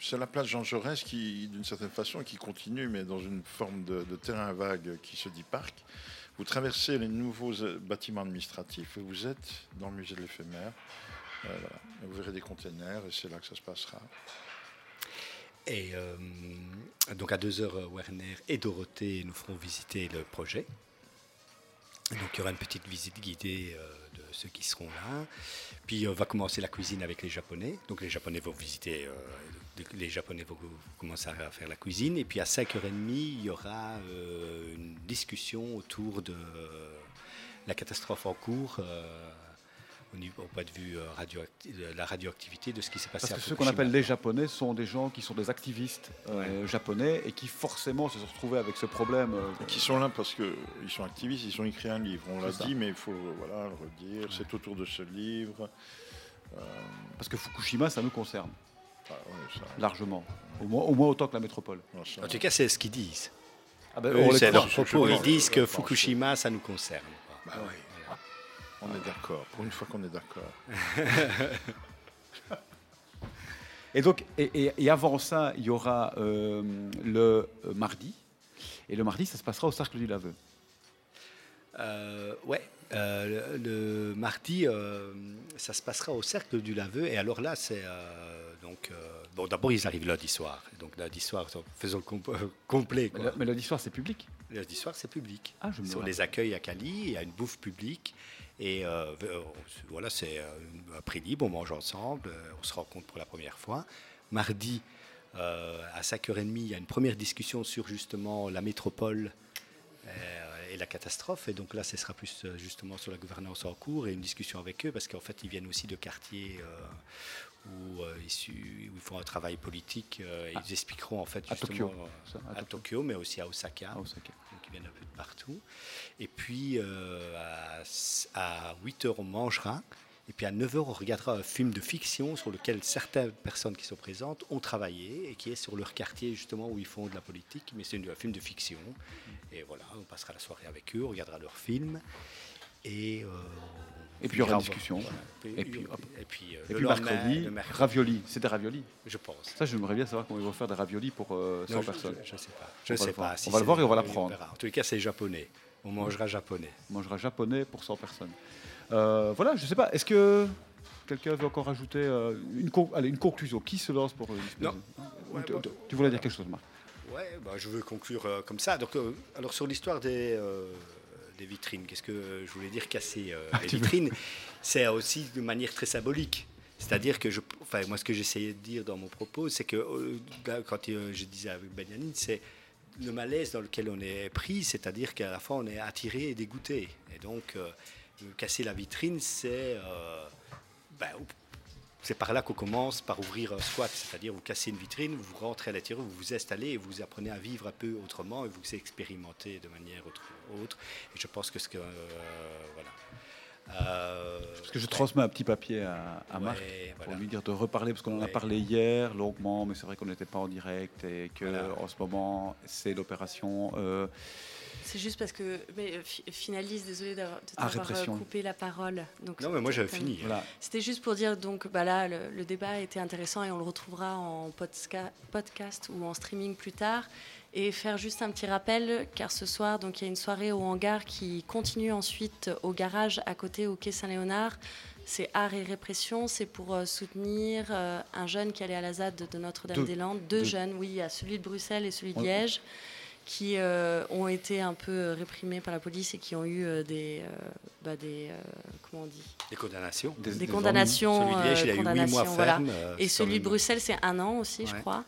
c'est la place Jean Jaurès qui, d'une certaine façon, qui continue, mais dans une forme de, de terrain vague qui se dit parc. Vous traversez les nouveaux bâtiments administratifs et vous êtes dans le musée de l'éphémère. Euh, vous verrez des containers et c'est là que ça se passera. Et euh, donc à 2h, Werner et Dorothée nous feront visiter le projet. Et donc il y aura une petite visite guidée euh, de ceux qui seront là. Puis on va commencer la cuisine avec les Japonais. Donc les Japonais vont visiter, euh, les Japonais vont commencer à faire la cuisine. Et puis à 5h30, il y aura euh, une discussion autour de euh, la catastrophe en cours. Au, niveau, au point de vue euh, radioacti- de la radioactivité de ce qui s'est passé Parce à que ceux qu'on Fukushima. appelle les Japonais sont des gens qui sont des activistes euh, japonais et qui forcément se sont retrouvés avec ce problème. euh, Qui sont là parce qu'ils sont activistes, ils ont écrit un livre. On l'a dit, mais il faut euh, voilà, le redire. C'est autour de ce livre. parce que Fukushima, ça nous concerne Ah, ouais, ça- largement, au moins, au moins autant que la métropole. ça- En tout cas, c'est ce qu'ils disent. Ah ben, Eux, on les leur propos. Ils disent que. Fukushima, ça nous concerne. Bah ouais. On est d'accord. Pour une fois qu'on est d'accord. Et donc, et, et- et avant ça, il y aura euh, le euh, mardi. Et le mardi, ça se passera au Cercle du Laveux. Euh, ouais. Euh, le, le mardi, euh, ça se passera au Cercle du Laveux. Et alors là, c'est euh, donc. euh, bon, d'abord, ils arrivent lundi soir. Et donc, lundi soir, faisons le comp- euh, complet. Mais quoi. le- Mais lundi soir, c'est public? Lundi soir, c'est public. Ah, je me on les accueille à Cali, il y a une bouffe publique. Et euh, euh, voilà, c'est euh, un prix libre, on mange ensemble, on se rencontre pour la première fois. Mardi, euh, à 5h30, il y a une première discussion sur justement la métropole et la catastrophe. Et donc là, ce sera plus justement sur la gouvernance en cours et une discussion avec eux, parce qu'en fait, ils viennent aussi de quartiers euh, où, ils, su- où ils font un travail politique. ils expliqueront en fait À justement Tokyo, à Tokyo. Mais aussi à Osaka Osaka. Viennent un peu de partout. Et puis euh, à, à 8h, on mangera. Et puis à 9h, on regardera un film de fiction sur lequel certaines personnes qui sont présentes ont travaillé et qui est sur leur quartier justement où ils font de la politique. Mais c'est un film de fiction. Et voilà, on passera la soirée avec eux, on regardera leurs films. Et, euh, Et puis il y aura une discussion. voilà. Et puis, hop. et puis, euh, Et puis mercredi, le mercredi, ravioli. C'est des raviolis. je pense. Ça, j'aimerais bien savoir comment ils vont faire des raviolis pour euh, 100 Non, je- personnes. Je ne sais pas. On Je va sais le voir. pas. si On va le voir et on va on l'apprendre. En tous les cas, c'est japonais. On mangera japonais. On mangera japonais pour 100 personnes. Euh, voilà, je sais pas. Est-ce que quelqu'un veut encore ajouter euh, une, con- allez, une conclusion? Qui se lance pour Non. de- Ouais, tu, voulais dire quelque chose, Marc? Ouais, bah, je veux conclure comme ça. Donc, alors sur l'histoire des, des vitrines, qu'est-ce que euh, je voulais dire casser euh, les tu veux- vitrines C'est aussi de manière très symbolique. C'est-à-dire que je, enfin, moi, ce que j'essayais de dire dans mon propos, c'est que euh, quand je disais avec Benjamin, c'est le malaise dans lequel on est pris, c'est-à-dire qu'à la fois on est attiré et dégoûté. Et donc, casser la vitrine, c'est ben, c'est par là qu'on commence par ouvrir un squat, c'est-à-dire vous cassez une vitrine, vous rentrez à l'intérieur, vous vous installez et vous apprenez à vivre un peu autrement et vous expérimentez de manière autre. autre. Et je pense que ce que. euh, voilà. Euh, Parce que je transmets un petit papier à, à ouais, Marc voilà. pour lui dire de reparler, parce qu'on en a parlé hier longuement, mais c'est vrai qu'on n'était pas en direct et que Voilà. en ce moment, c'est l'opération. euh, C'est juste parce que. Mais euh, fi- finalise, désolé d'avoir de Ah, t'avoir, euh, coupé la parole. Donc, Non, mais moi j'avais fini. voilà. C'était juste pour dire, donc bah là, le, le débat était intéressant et on le retrouvera en podca- podcast ou en streaming plus tard. Et faire juste un petit rappel, car ce soir, donc il y a une soirée au hangar qui continue ensuite au garage à côté au quai Saint-Léonard. C'est art et répression, c'est pour euh, soutenir euh, un jeune qui allait à la ZAD de Notre-Dame-des-Landes. Deux, Deux. jeunes, oui, il y a celui de Bruxelles et celui de Liège, qui euh, ont été un peu euh, réprimés par la police et qui ont eu euh, des, euh, bah, des euh, comment on dit, Des condamnations. Des- des des condamnations. Celui de Liège, il a eu 8 mois condamnations, voilà. Et celui de Bruxelles, c'est un an aussi, je crois.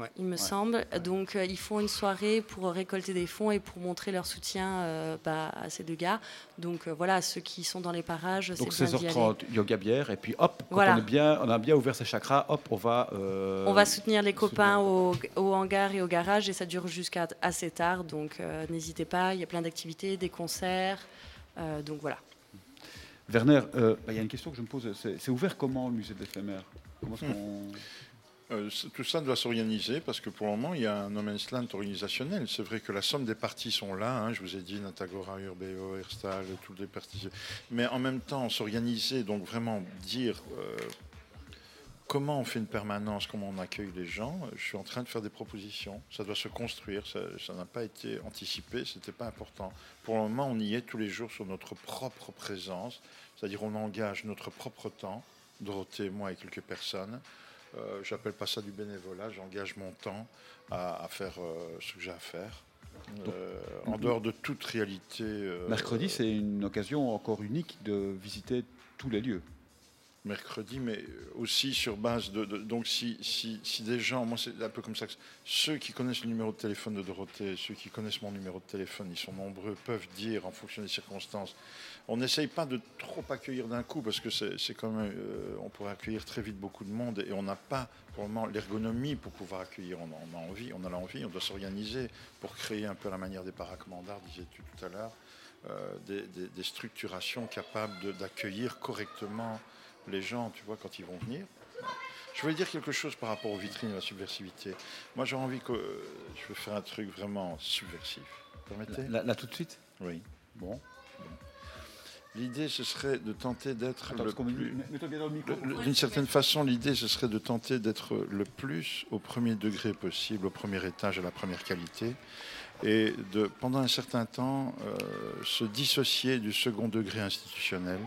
Ouais. Il me semble. Donc, euh, ils font une soirée pour récolter des fonds et pour montrer leur soutien euh, bah, à ces deux gars. Donc, euh, voilà, ceux qui sont dans les parages, Donc c'est bien d'y aller. 16h30, yoga bière, et puis hop, quand Voilà. on, est bien, on a bien ouvert ses chakras, hop, on va. euh, On va soutenir les copains soutenir. au, au hangar et au garage et ça dure jusqu'à assez tard. Donc, euh, n'hésitez pas. Il y a plein d'activités, des concerts. Euh, donc, voilà. Werner, euh, bah, il y a une question que je me pose. C'est c'est ouvert comment le musée de l'éphémère? Euh, tout ça doit s'organiser parce que pour le moment, il y a un no man's land organisationnel. C'est vrai que la somme des parties sont là. hein, je vous ai dit Natagora, Urbeo, Herstal, toutes les parties. Mais en même temps, s'organiser, donc vraiment dire euh, comment on fait une permanence, comment on accueille les gens. Je suis en train de faire des propositions. Ça doit se construire. Ça ça n'a pas été anticipé. C'était pas important. Pour le moment, on y est tous les jours sur notre propre présence. C'est-à-dire, on engage notre propre temps. Dorothée, moi et quelques personnes. Euh, J'appelle pas ça du bénévolat, j'engage mon temps à, à faire euh, ce que j'ai à faire. Euh, en dehors de toute réalité. Mercredi, c'est une occasion encore unique de visiter tous les lieux. mercredi, mais aussi sur base de. de- donc, si, si, si des gens, moi, c'est un peu comme ça que ceux qui connaissent le numéro de téléphone de Dorothée, ceux qui connaissent mon numéro de téléphone, ils sont nombreux, peuvent dire en fonction des circonstances. On n'essaye pas de trop accueillir d'un coup parce que c'est quand même. euh, on pourrait accueillir très vite beaucoup de monde et on n'a pas pour le moment l'ergonomie pour pouvoir accueillir. On, a envie, on a l'envie, on doit s'organiser pour créer un peu à la manière des paracommandards, disais-tu tout à l'heure, euh, des, des- des structurations capables d'accueillir correctement les gens, tu vois, quand ils vont venir. Je voulais dire quelque chose par rapport aux vitrines et à la subversivité. Moi, j'ai envie que euh, je veux faire un truc vraiment subversif. Permettez? Là, là, tout de suite? Oui. Bon. L'idée, ce serait de tenter d'être le plus... D'une certaine façon, l'idée, ce serait de tenter d'être le plus au premier degré possible, au premier étage, à la première qualité, et de, pendant un certain temps, euh, se dissocier du second degré institutionnel,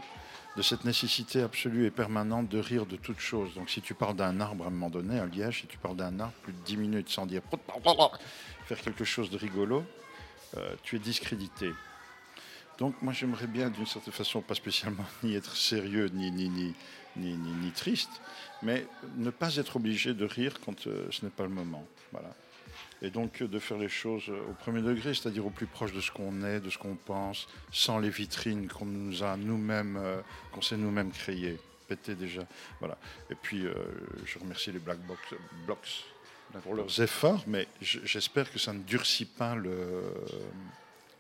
de cette nécessité absolue et permanente de rire de toute chose. Donc, si tu parles d'un arbre à un moment donné, à Liège, si tu parles d'un arbre plus de 10 minutes sans dire faire quelque chose de rigolo, euh, tu es discrédité. Donc moi j'aimerais bien d'une certaine façon, pas spécialement ni être sérieux ni, ni, ni, ni, ni, ni triste, mais ne pas être obligé de rire quand euh, ce n'est pas le moment. Voilà. Et donc euh, de faire les choses euh, au premier degré, c'est-à-dire au plus proche de ce qu'on est, de ce qu'on pense, sans les vitrines qu'on nous a nous-mêmes, euh, qu'on s'est nous-mêmes créées, pétées déjà. Voilà. Et puis euh, je remercie les Black Box, Blocks pour leurs efforts, mais j'espère que ça ne durcit pas le,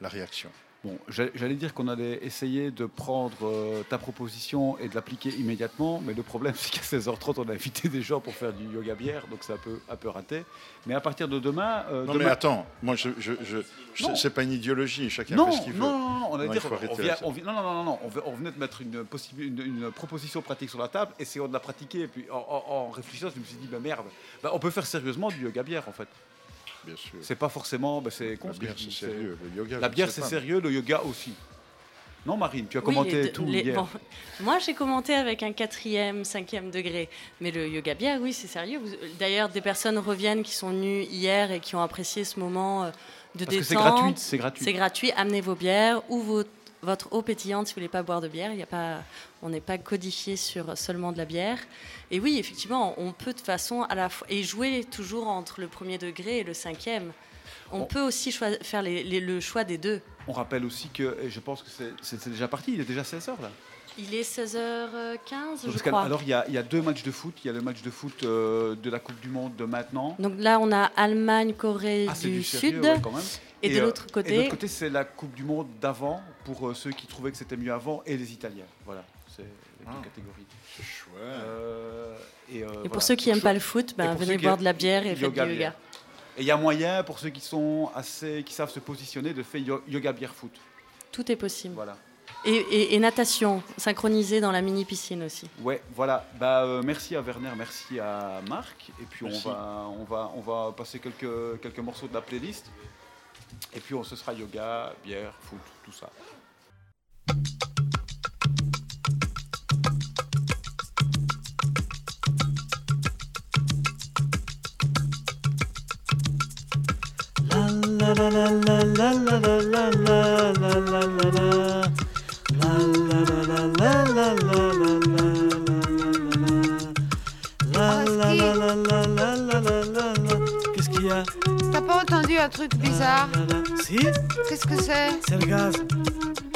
la réaction. Bon, j'a- j'allais dire qu'on allait essayer de prendre euh, ta proposition et de l'appliquer immédiatement, mais le problème c'est qu'à 16h30 on a invité des gens pour faire du yoga bière, donc c'est un peu, un peu raté. Mais à partir de demain, euh, Non demain- mais attends, moi je, je, je- c'est pas une idéologie, chacun non, fait ce qu'il veut. non, non, non, on allait Non, dire, on, vient- avec ça. on vient- non, non, non, non, non, on, ve- on venait de mettre une, possibi- une, une proposition pratique sur la table, essayons de la pratiquer, et puis en, en- en réfléchissant, je me suis dit, bah merde, bah, on peut faire sérieusement du yoga bière en fait. Bien sûr. C'est pas forcément, bah, c'est La bière c'est sérieux, le yoga. La bière c'est sérieux, le yoga aussi. Non Marine, tu as Oui, commenté les- tout les- hier. bon, moi, j'ai commenté avec un quatrième, cinquième degré. Mais le yoga bière, oui, c'est sérieux. D'ailleurs, des personnes reviennent qui sont venues hier et qui ont apprécié ce moment euh, de Parce détente. c'est gratuit, c'est gratuit. C'est gratuit. Amenez vos bières ou vos- votre eau pétillante si vous voulez pas boire de bière. Il y a pas, on n'est pas codifié sur seulement de la bière. Et oui, effectivement, on peut de façon à la fois et jouer toujours entre le premier degré et le cinquième. On On- peut aussi faire les- les- le choix des deux. On rappelle aussi que, et je pense que c'est- déjà parti, il est déjà 16h là. Il est 16h15, je Parce qu'al- crois. alors il y, a, il y a deux matchs de foot, il y a le match de foot euh, de la Coupe du Monde de maintenant. Donc là, on a Allemagne, Corée Ah, du, du sérieux, Sud. ouais, quand même. Et, de euh, l'autre Et de côté, l'autre côté, c'est la Coupe du Monde d'avant pour euh, ceux qui trouvaient que c'était mieux avant et les Italiens. Voilà, c'est les deux Ah. catégories. C'est chouette. Euh, et euh, et voilà. pour ceux qui n'aiment pas le foot, ben, venez boire de la bière et faites du yoga yoga. bière. Et il y a moyen pour ceux qui sont assez, qui savent se positionner, de faire yo- yoga bière foot. Tout est possible. Voilà. Et, et- et natation, synchronisée dans la mini piscine aussi. Ouais, voilà. Bah, euh, merci à Werner, merci à Marc. Et puis on va, on va, on va passer quelques, quelques morceaux de la playlist. Et puis on se sera yoga, bière, foot, tout ça. Qu'est-ce pas entendu un truc bizarre Si, Qu'est-ce que c'est? C'est le gaz.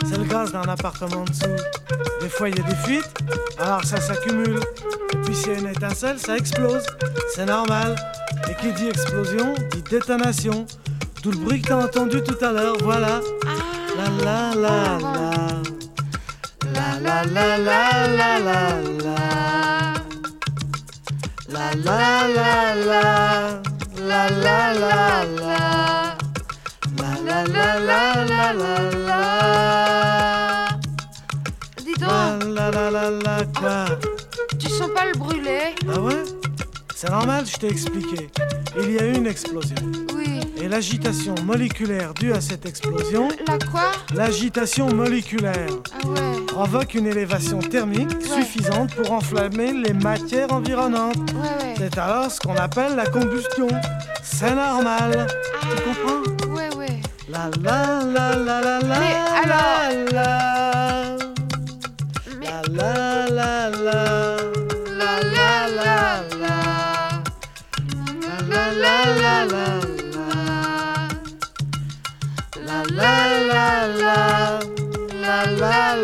C'est le gaz d'un appartement en dessous. Des fois, il y a des fuites, alors ça s'accumule. Et puis, s'il y a une étincelle, ça explose. C'est normal. Et qui dit explosion, dit détonation. Tout le bruit que t'as entendu tout à l'heure, voilà. La la la la. La la la la la la la. La la la la. La la la la. La la la la la la la. Dis La donc, la la la la quoi tu sens pas le brûler? Ah ouais? C'est normal, je t'ai expliqué. Il y a eu une explosion. Oui. Et l'agitation moléculaire due à cette explosion, La quoi? l'agitation moléculaire, Ah ouais provoque une élévation thermique suffisante pour enflammer les matières environnantes. C'est alors ce qu'on appelle la combustion. C'est normal. Tu comprends Ouais, ouais. La la la. La la la la. La la la la la. La la la la. la la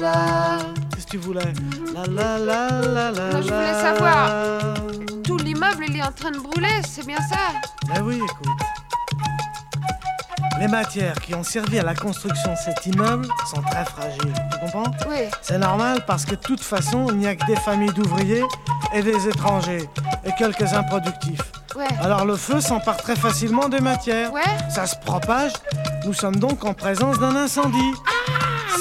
la Qu'est-ce que tu voulais? La la la la la Non, je voulais la. savoir. Tout l'immeuble, il est en train de brûler, c'est bien ça? Ben oui, écoute. Les matières qui ont servi à la construction de cet immeuble sont très fragiles. Tu comprends? Oui. C'est normal parce que de toute façon, il n'y a que des familles d'ouvriers et des étrangers et quelques improductifs. Ouais. Alors le feu s'empare très facilement des matières. Ouais Ça se propage. Nous sommes donc en présence d'un incendie. Un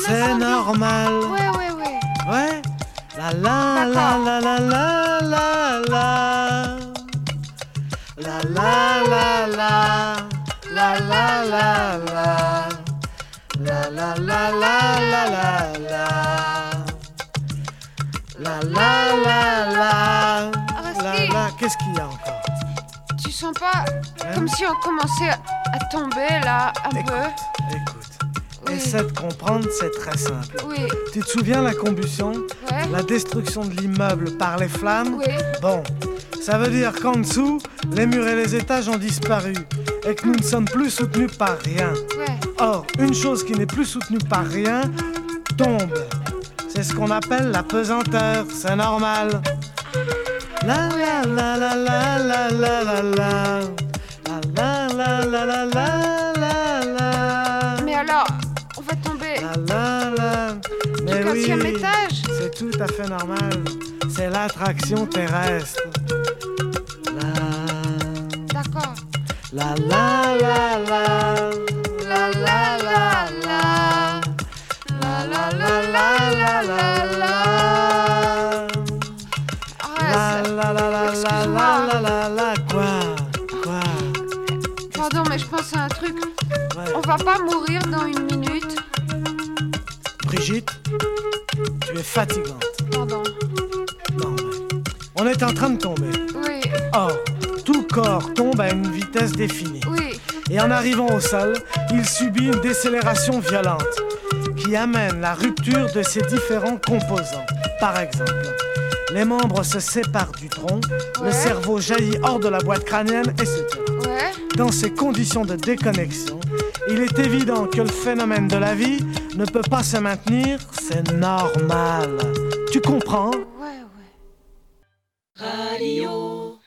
c'est normal. Ouais, ouais, ouais. Ouais. La la la la la la la la. La la la la. La la la la. La la la la la la la. La la la la. La la. Qu'est-ce qu'il y a encore Tu sens pas Hein comme si on commençait à tomber là, un peu. Essaie de comprendre, c'est très simple. Oui, Tu te souviens la combustion? Ouais. La destruction de l'immeuble par les flammes? Oui, Bon, ça veut dire qu'en dessous, les murs et les étages ont disparu et que nous ne sommes plus soutenus par rien. ouais. Or, une chose qui n'est plus soutenue par rien tombe. C'est ce qu'on appelle la pesanteur, c'est normal. La la la la la la la la la. La la la la la la la La la du oui. quatrième étage C'est tout à fait normal. C'est l'attraction terrestre. La D'accord. la la la la La la la la. La la la la la la la. la la la la la la la la la quoi quoi Pardon, mais je pense à un truc. On va pas mourir dans une minute. Brigitte, tu es fatigante. Pardon. Non. On est en train de tomber. Oui, Or, tout corps tombe à une vitesse définie. oui. Et en arrivant au sol, il subit une décélération violente qui amène la rupture de ses différents composants. Par exemple, les membres se séparent du tronc, le cerveau jaillit hors de la boîte crânienne, etc. Ouais. Dans ces conditions de déconnexion, il est évident que le phénomène de la vie ne peut pas se maintenir, c'est normal. Tu comprends? Ouais, ouais. Radio.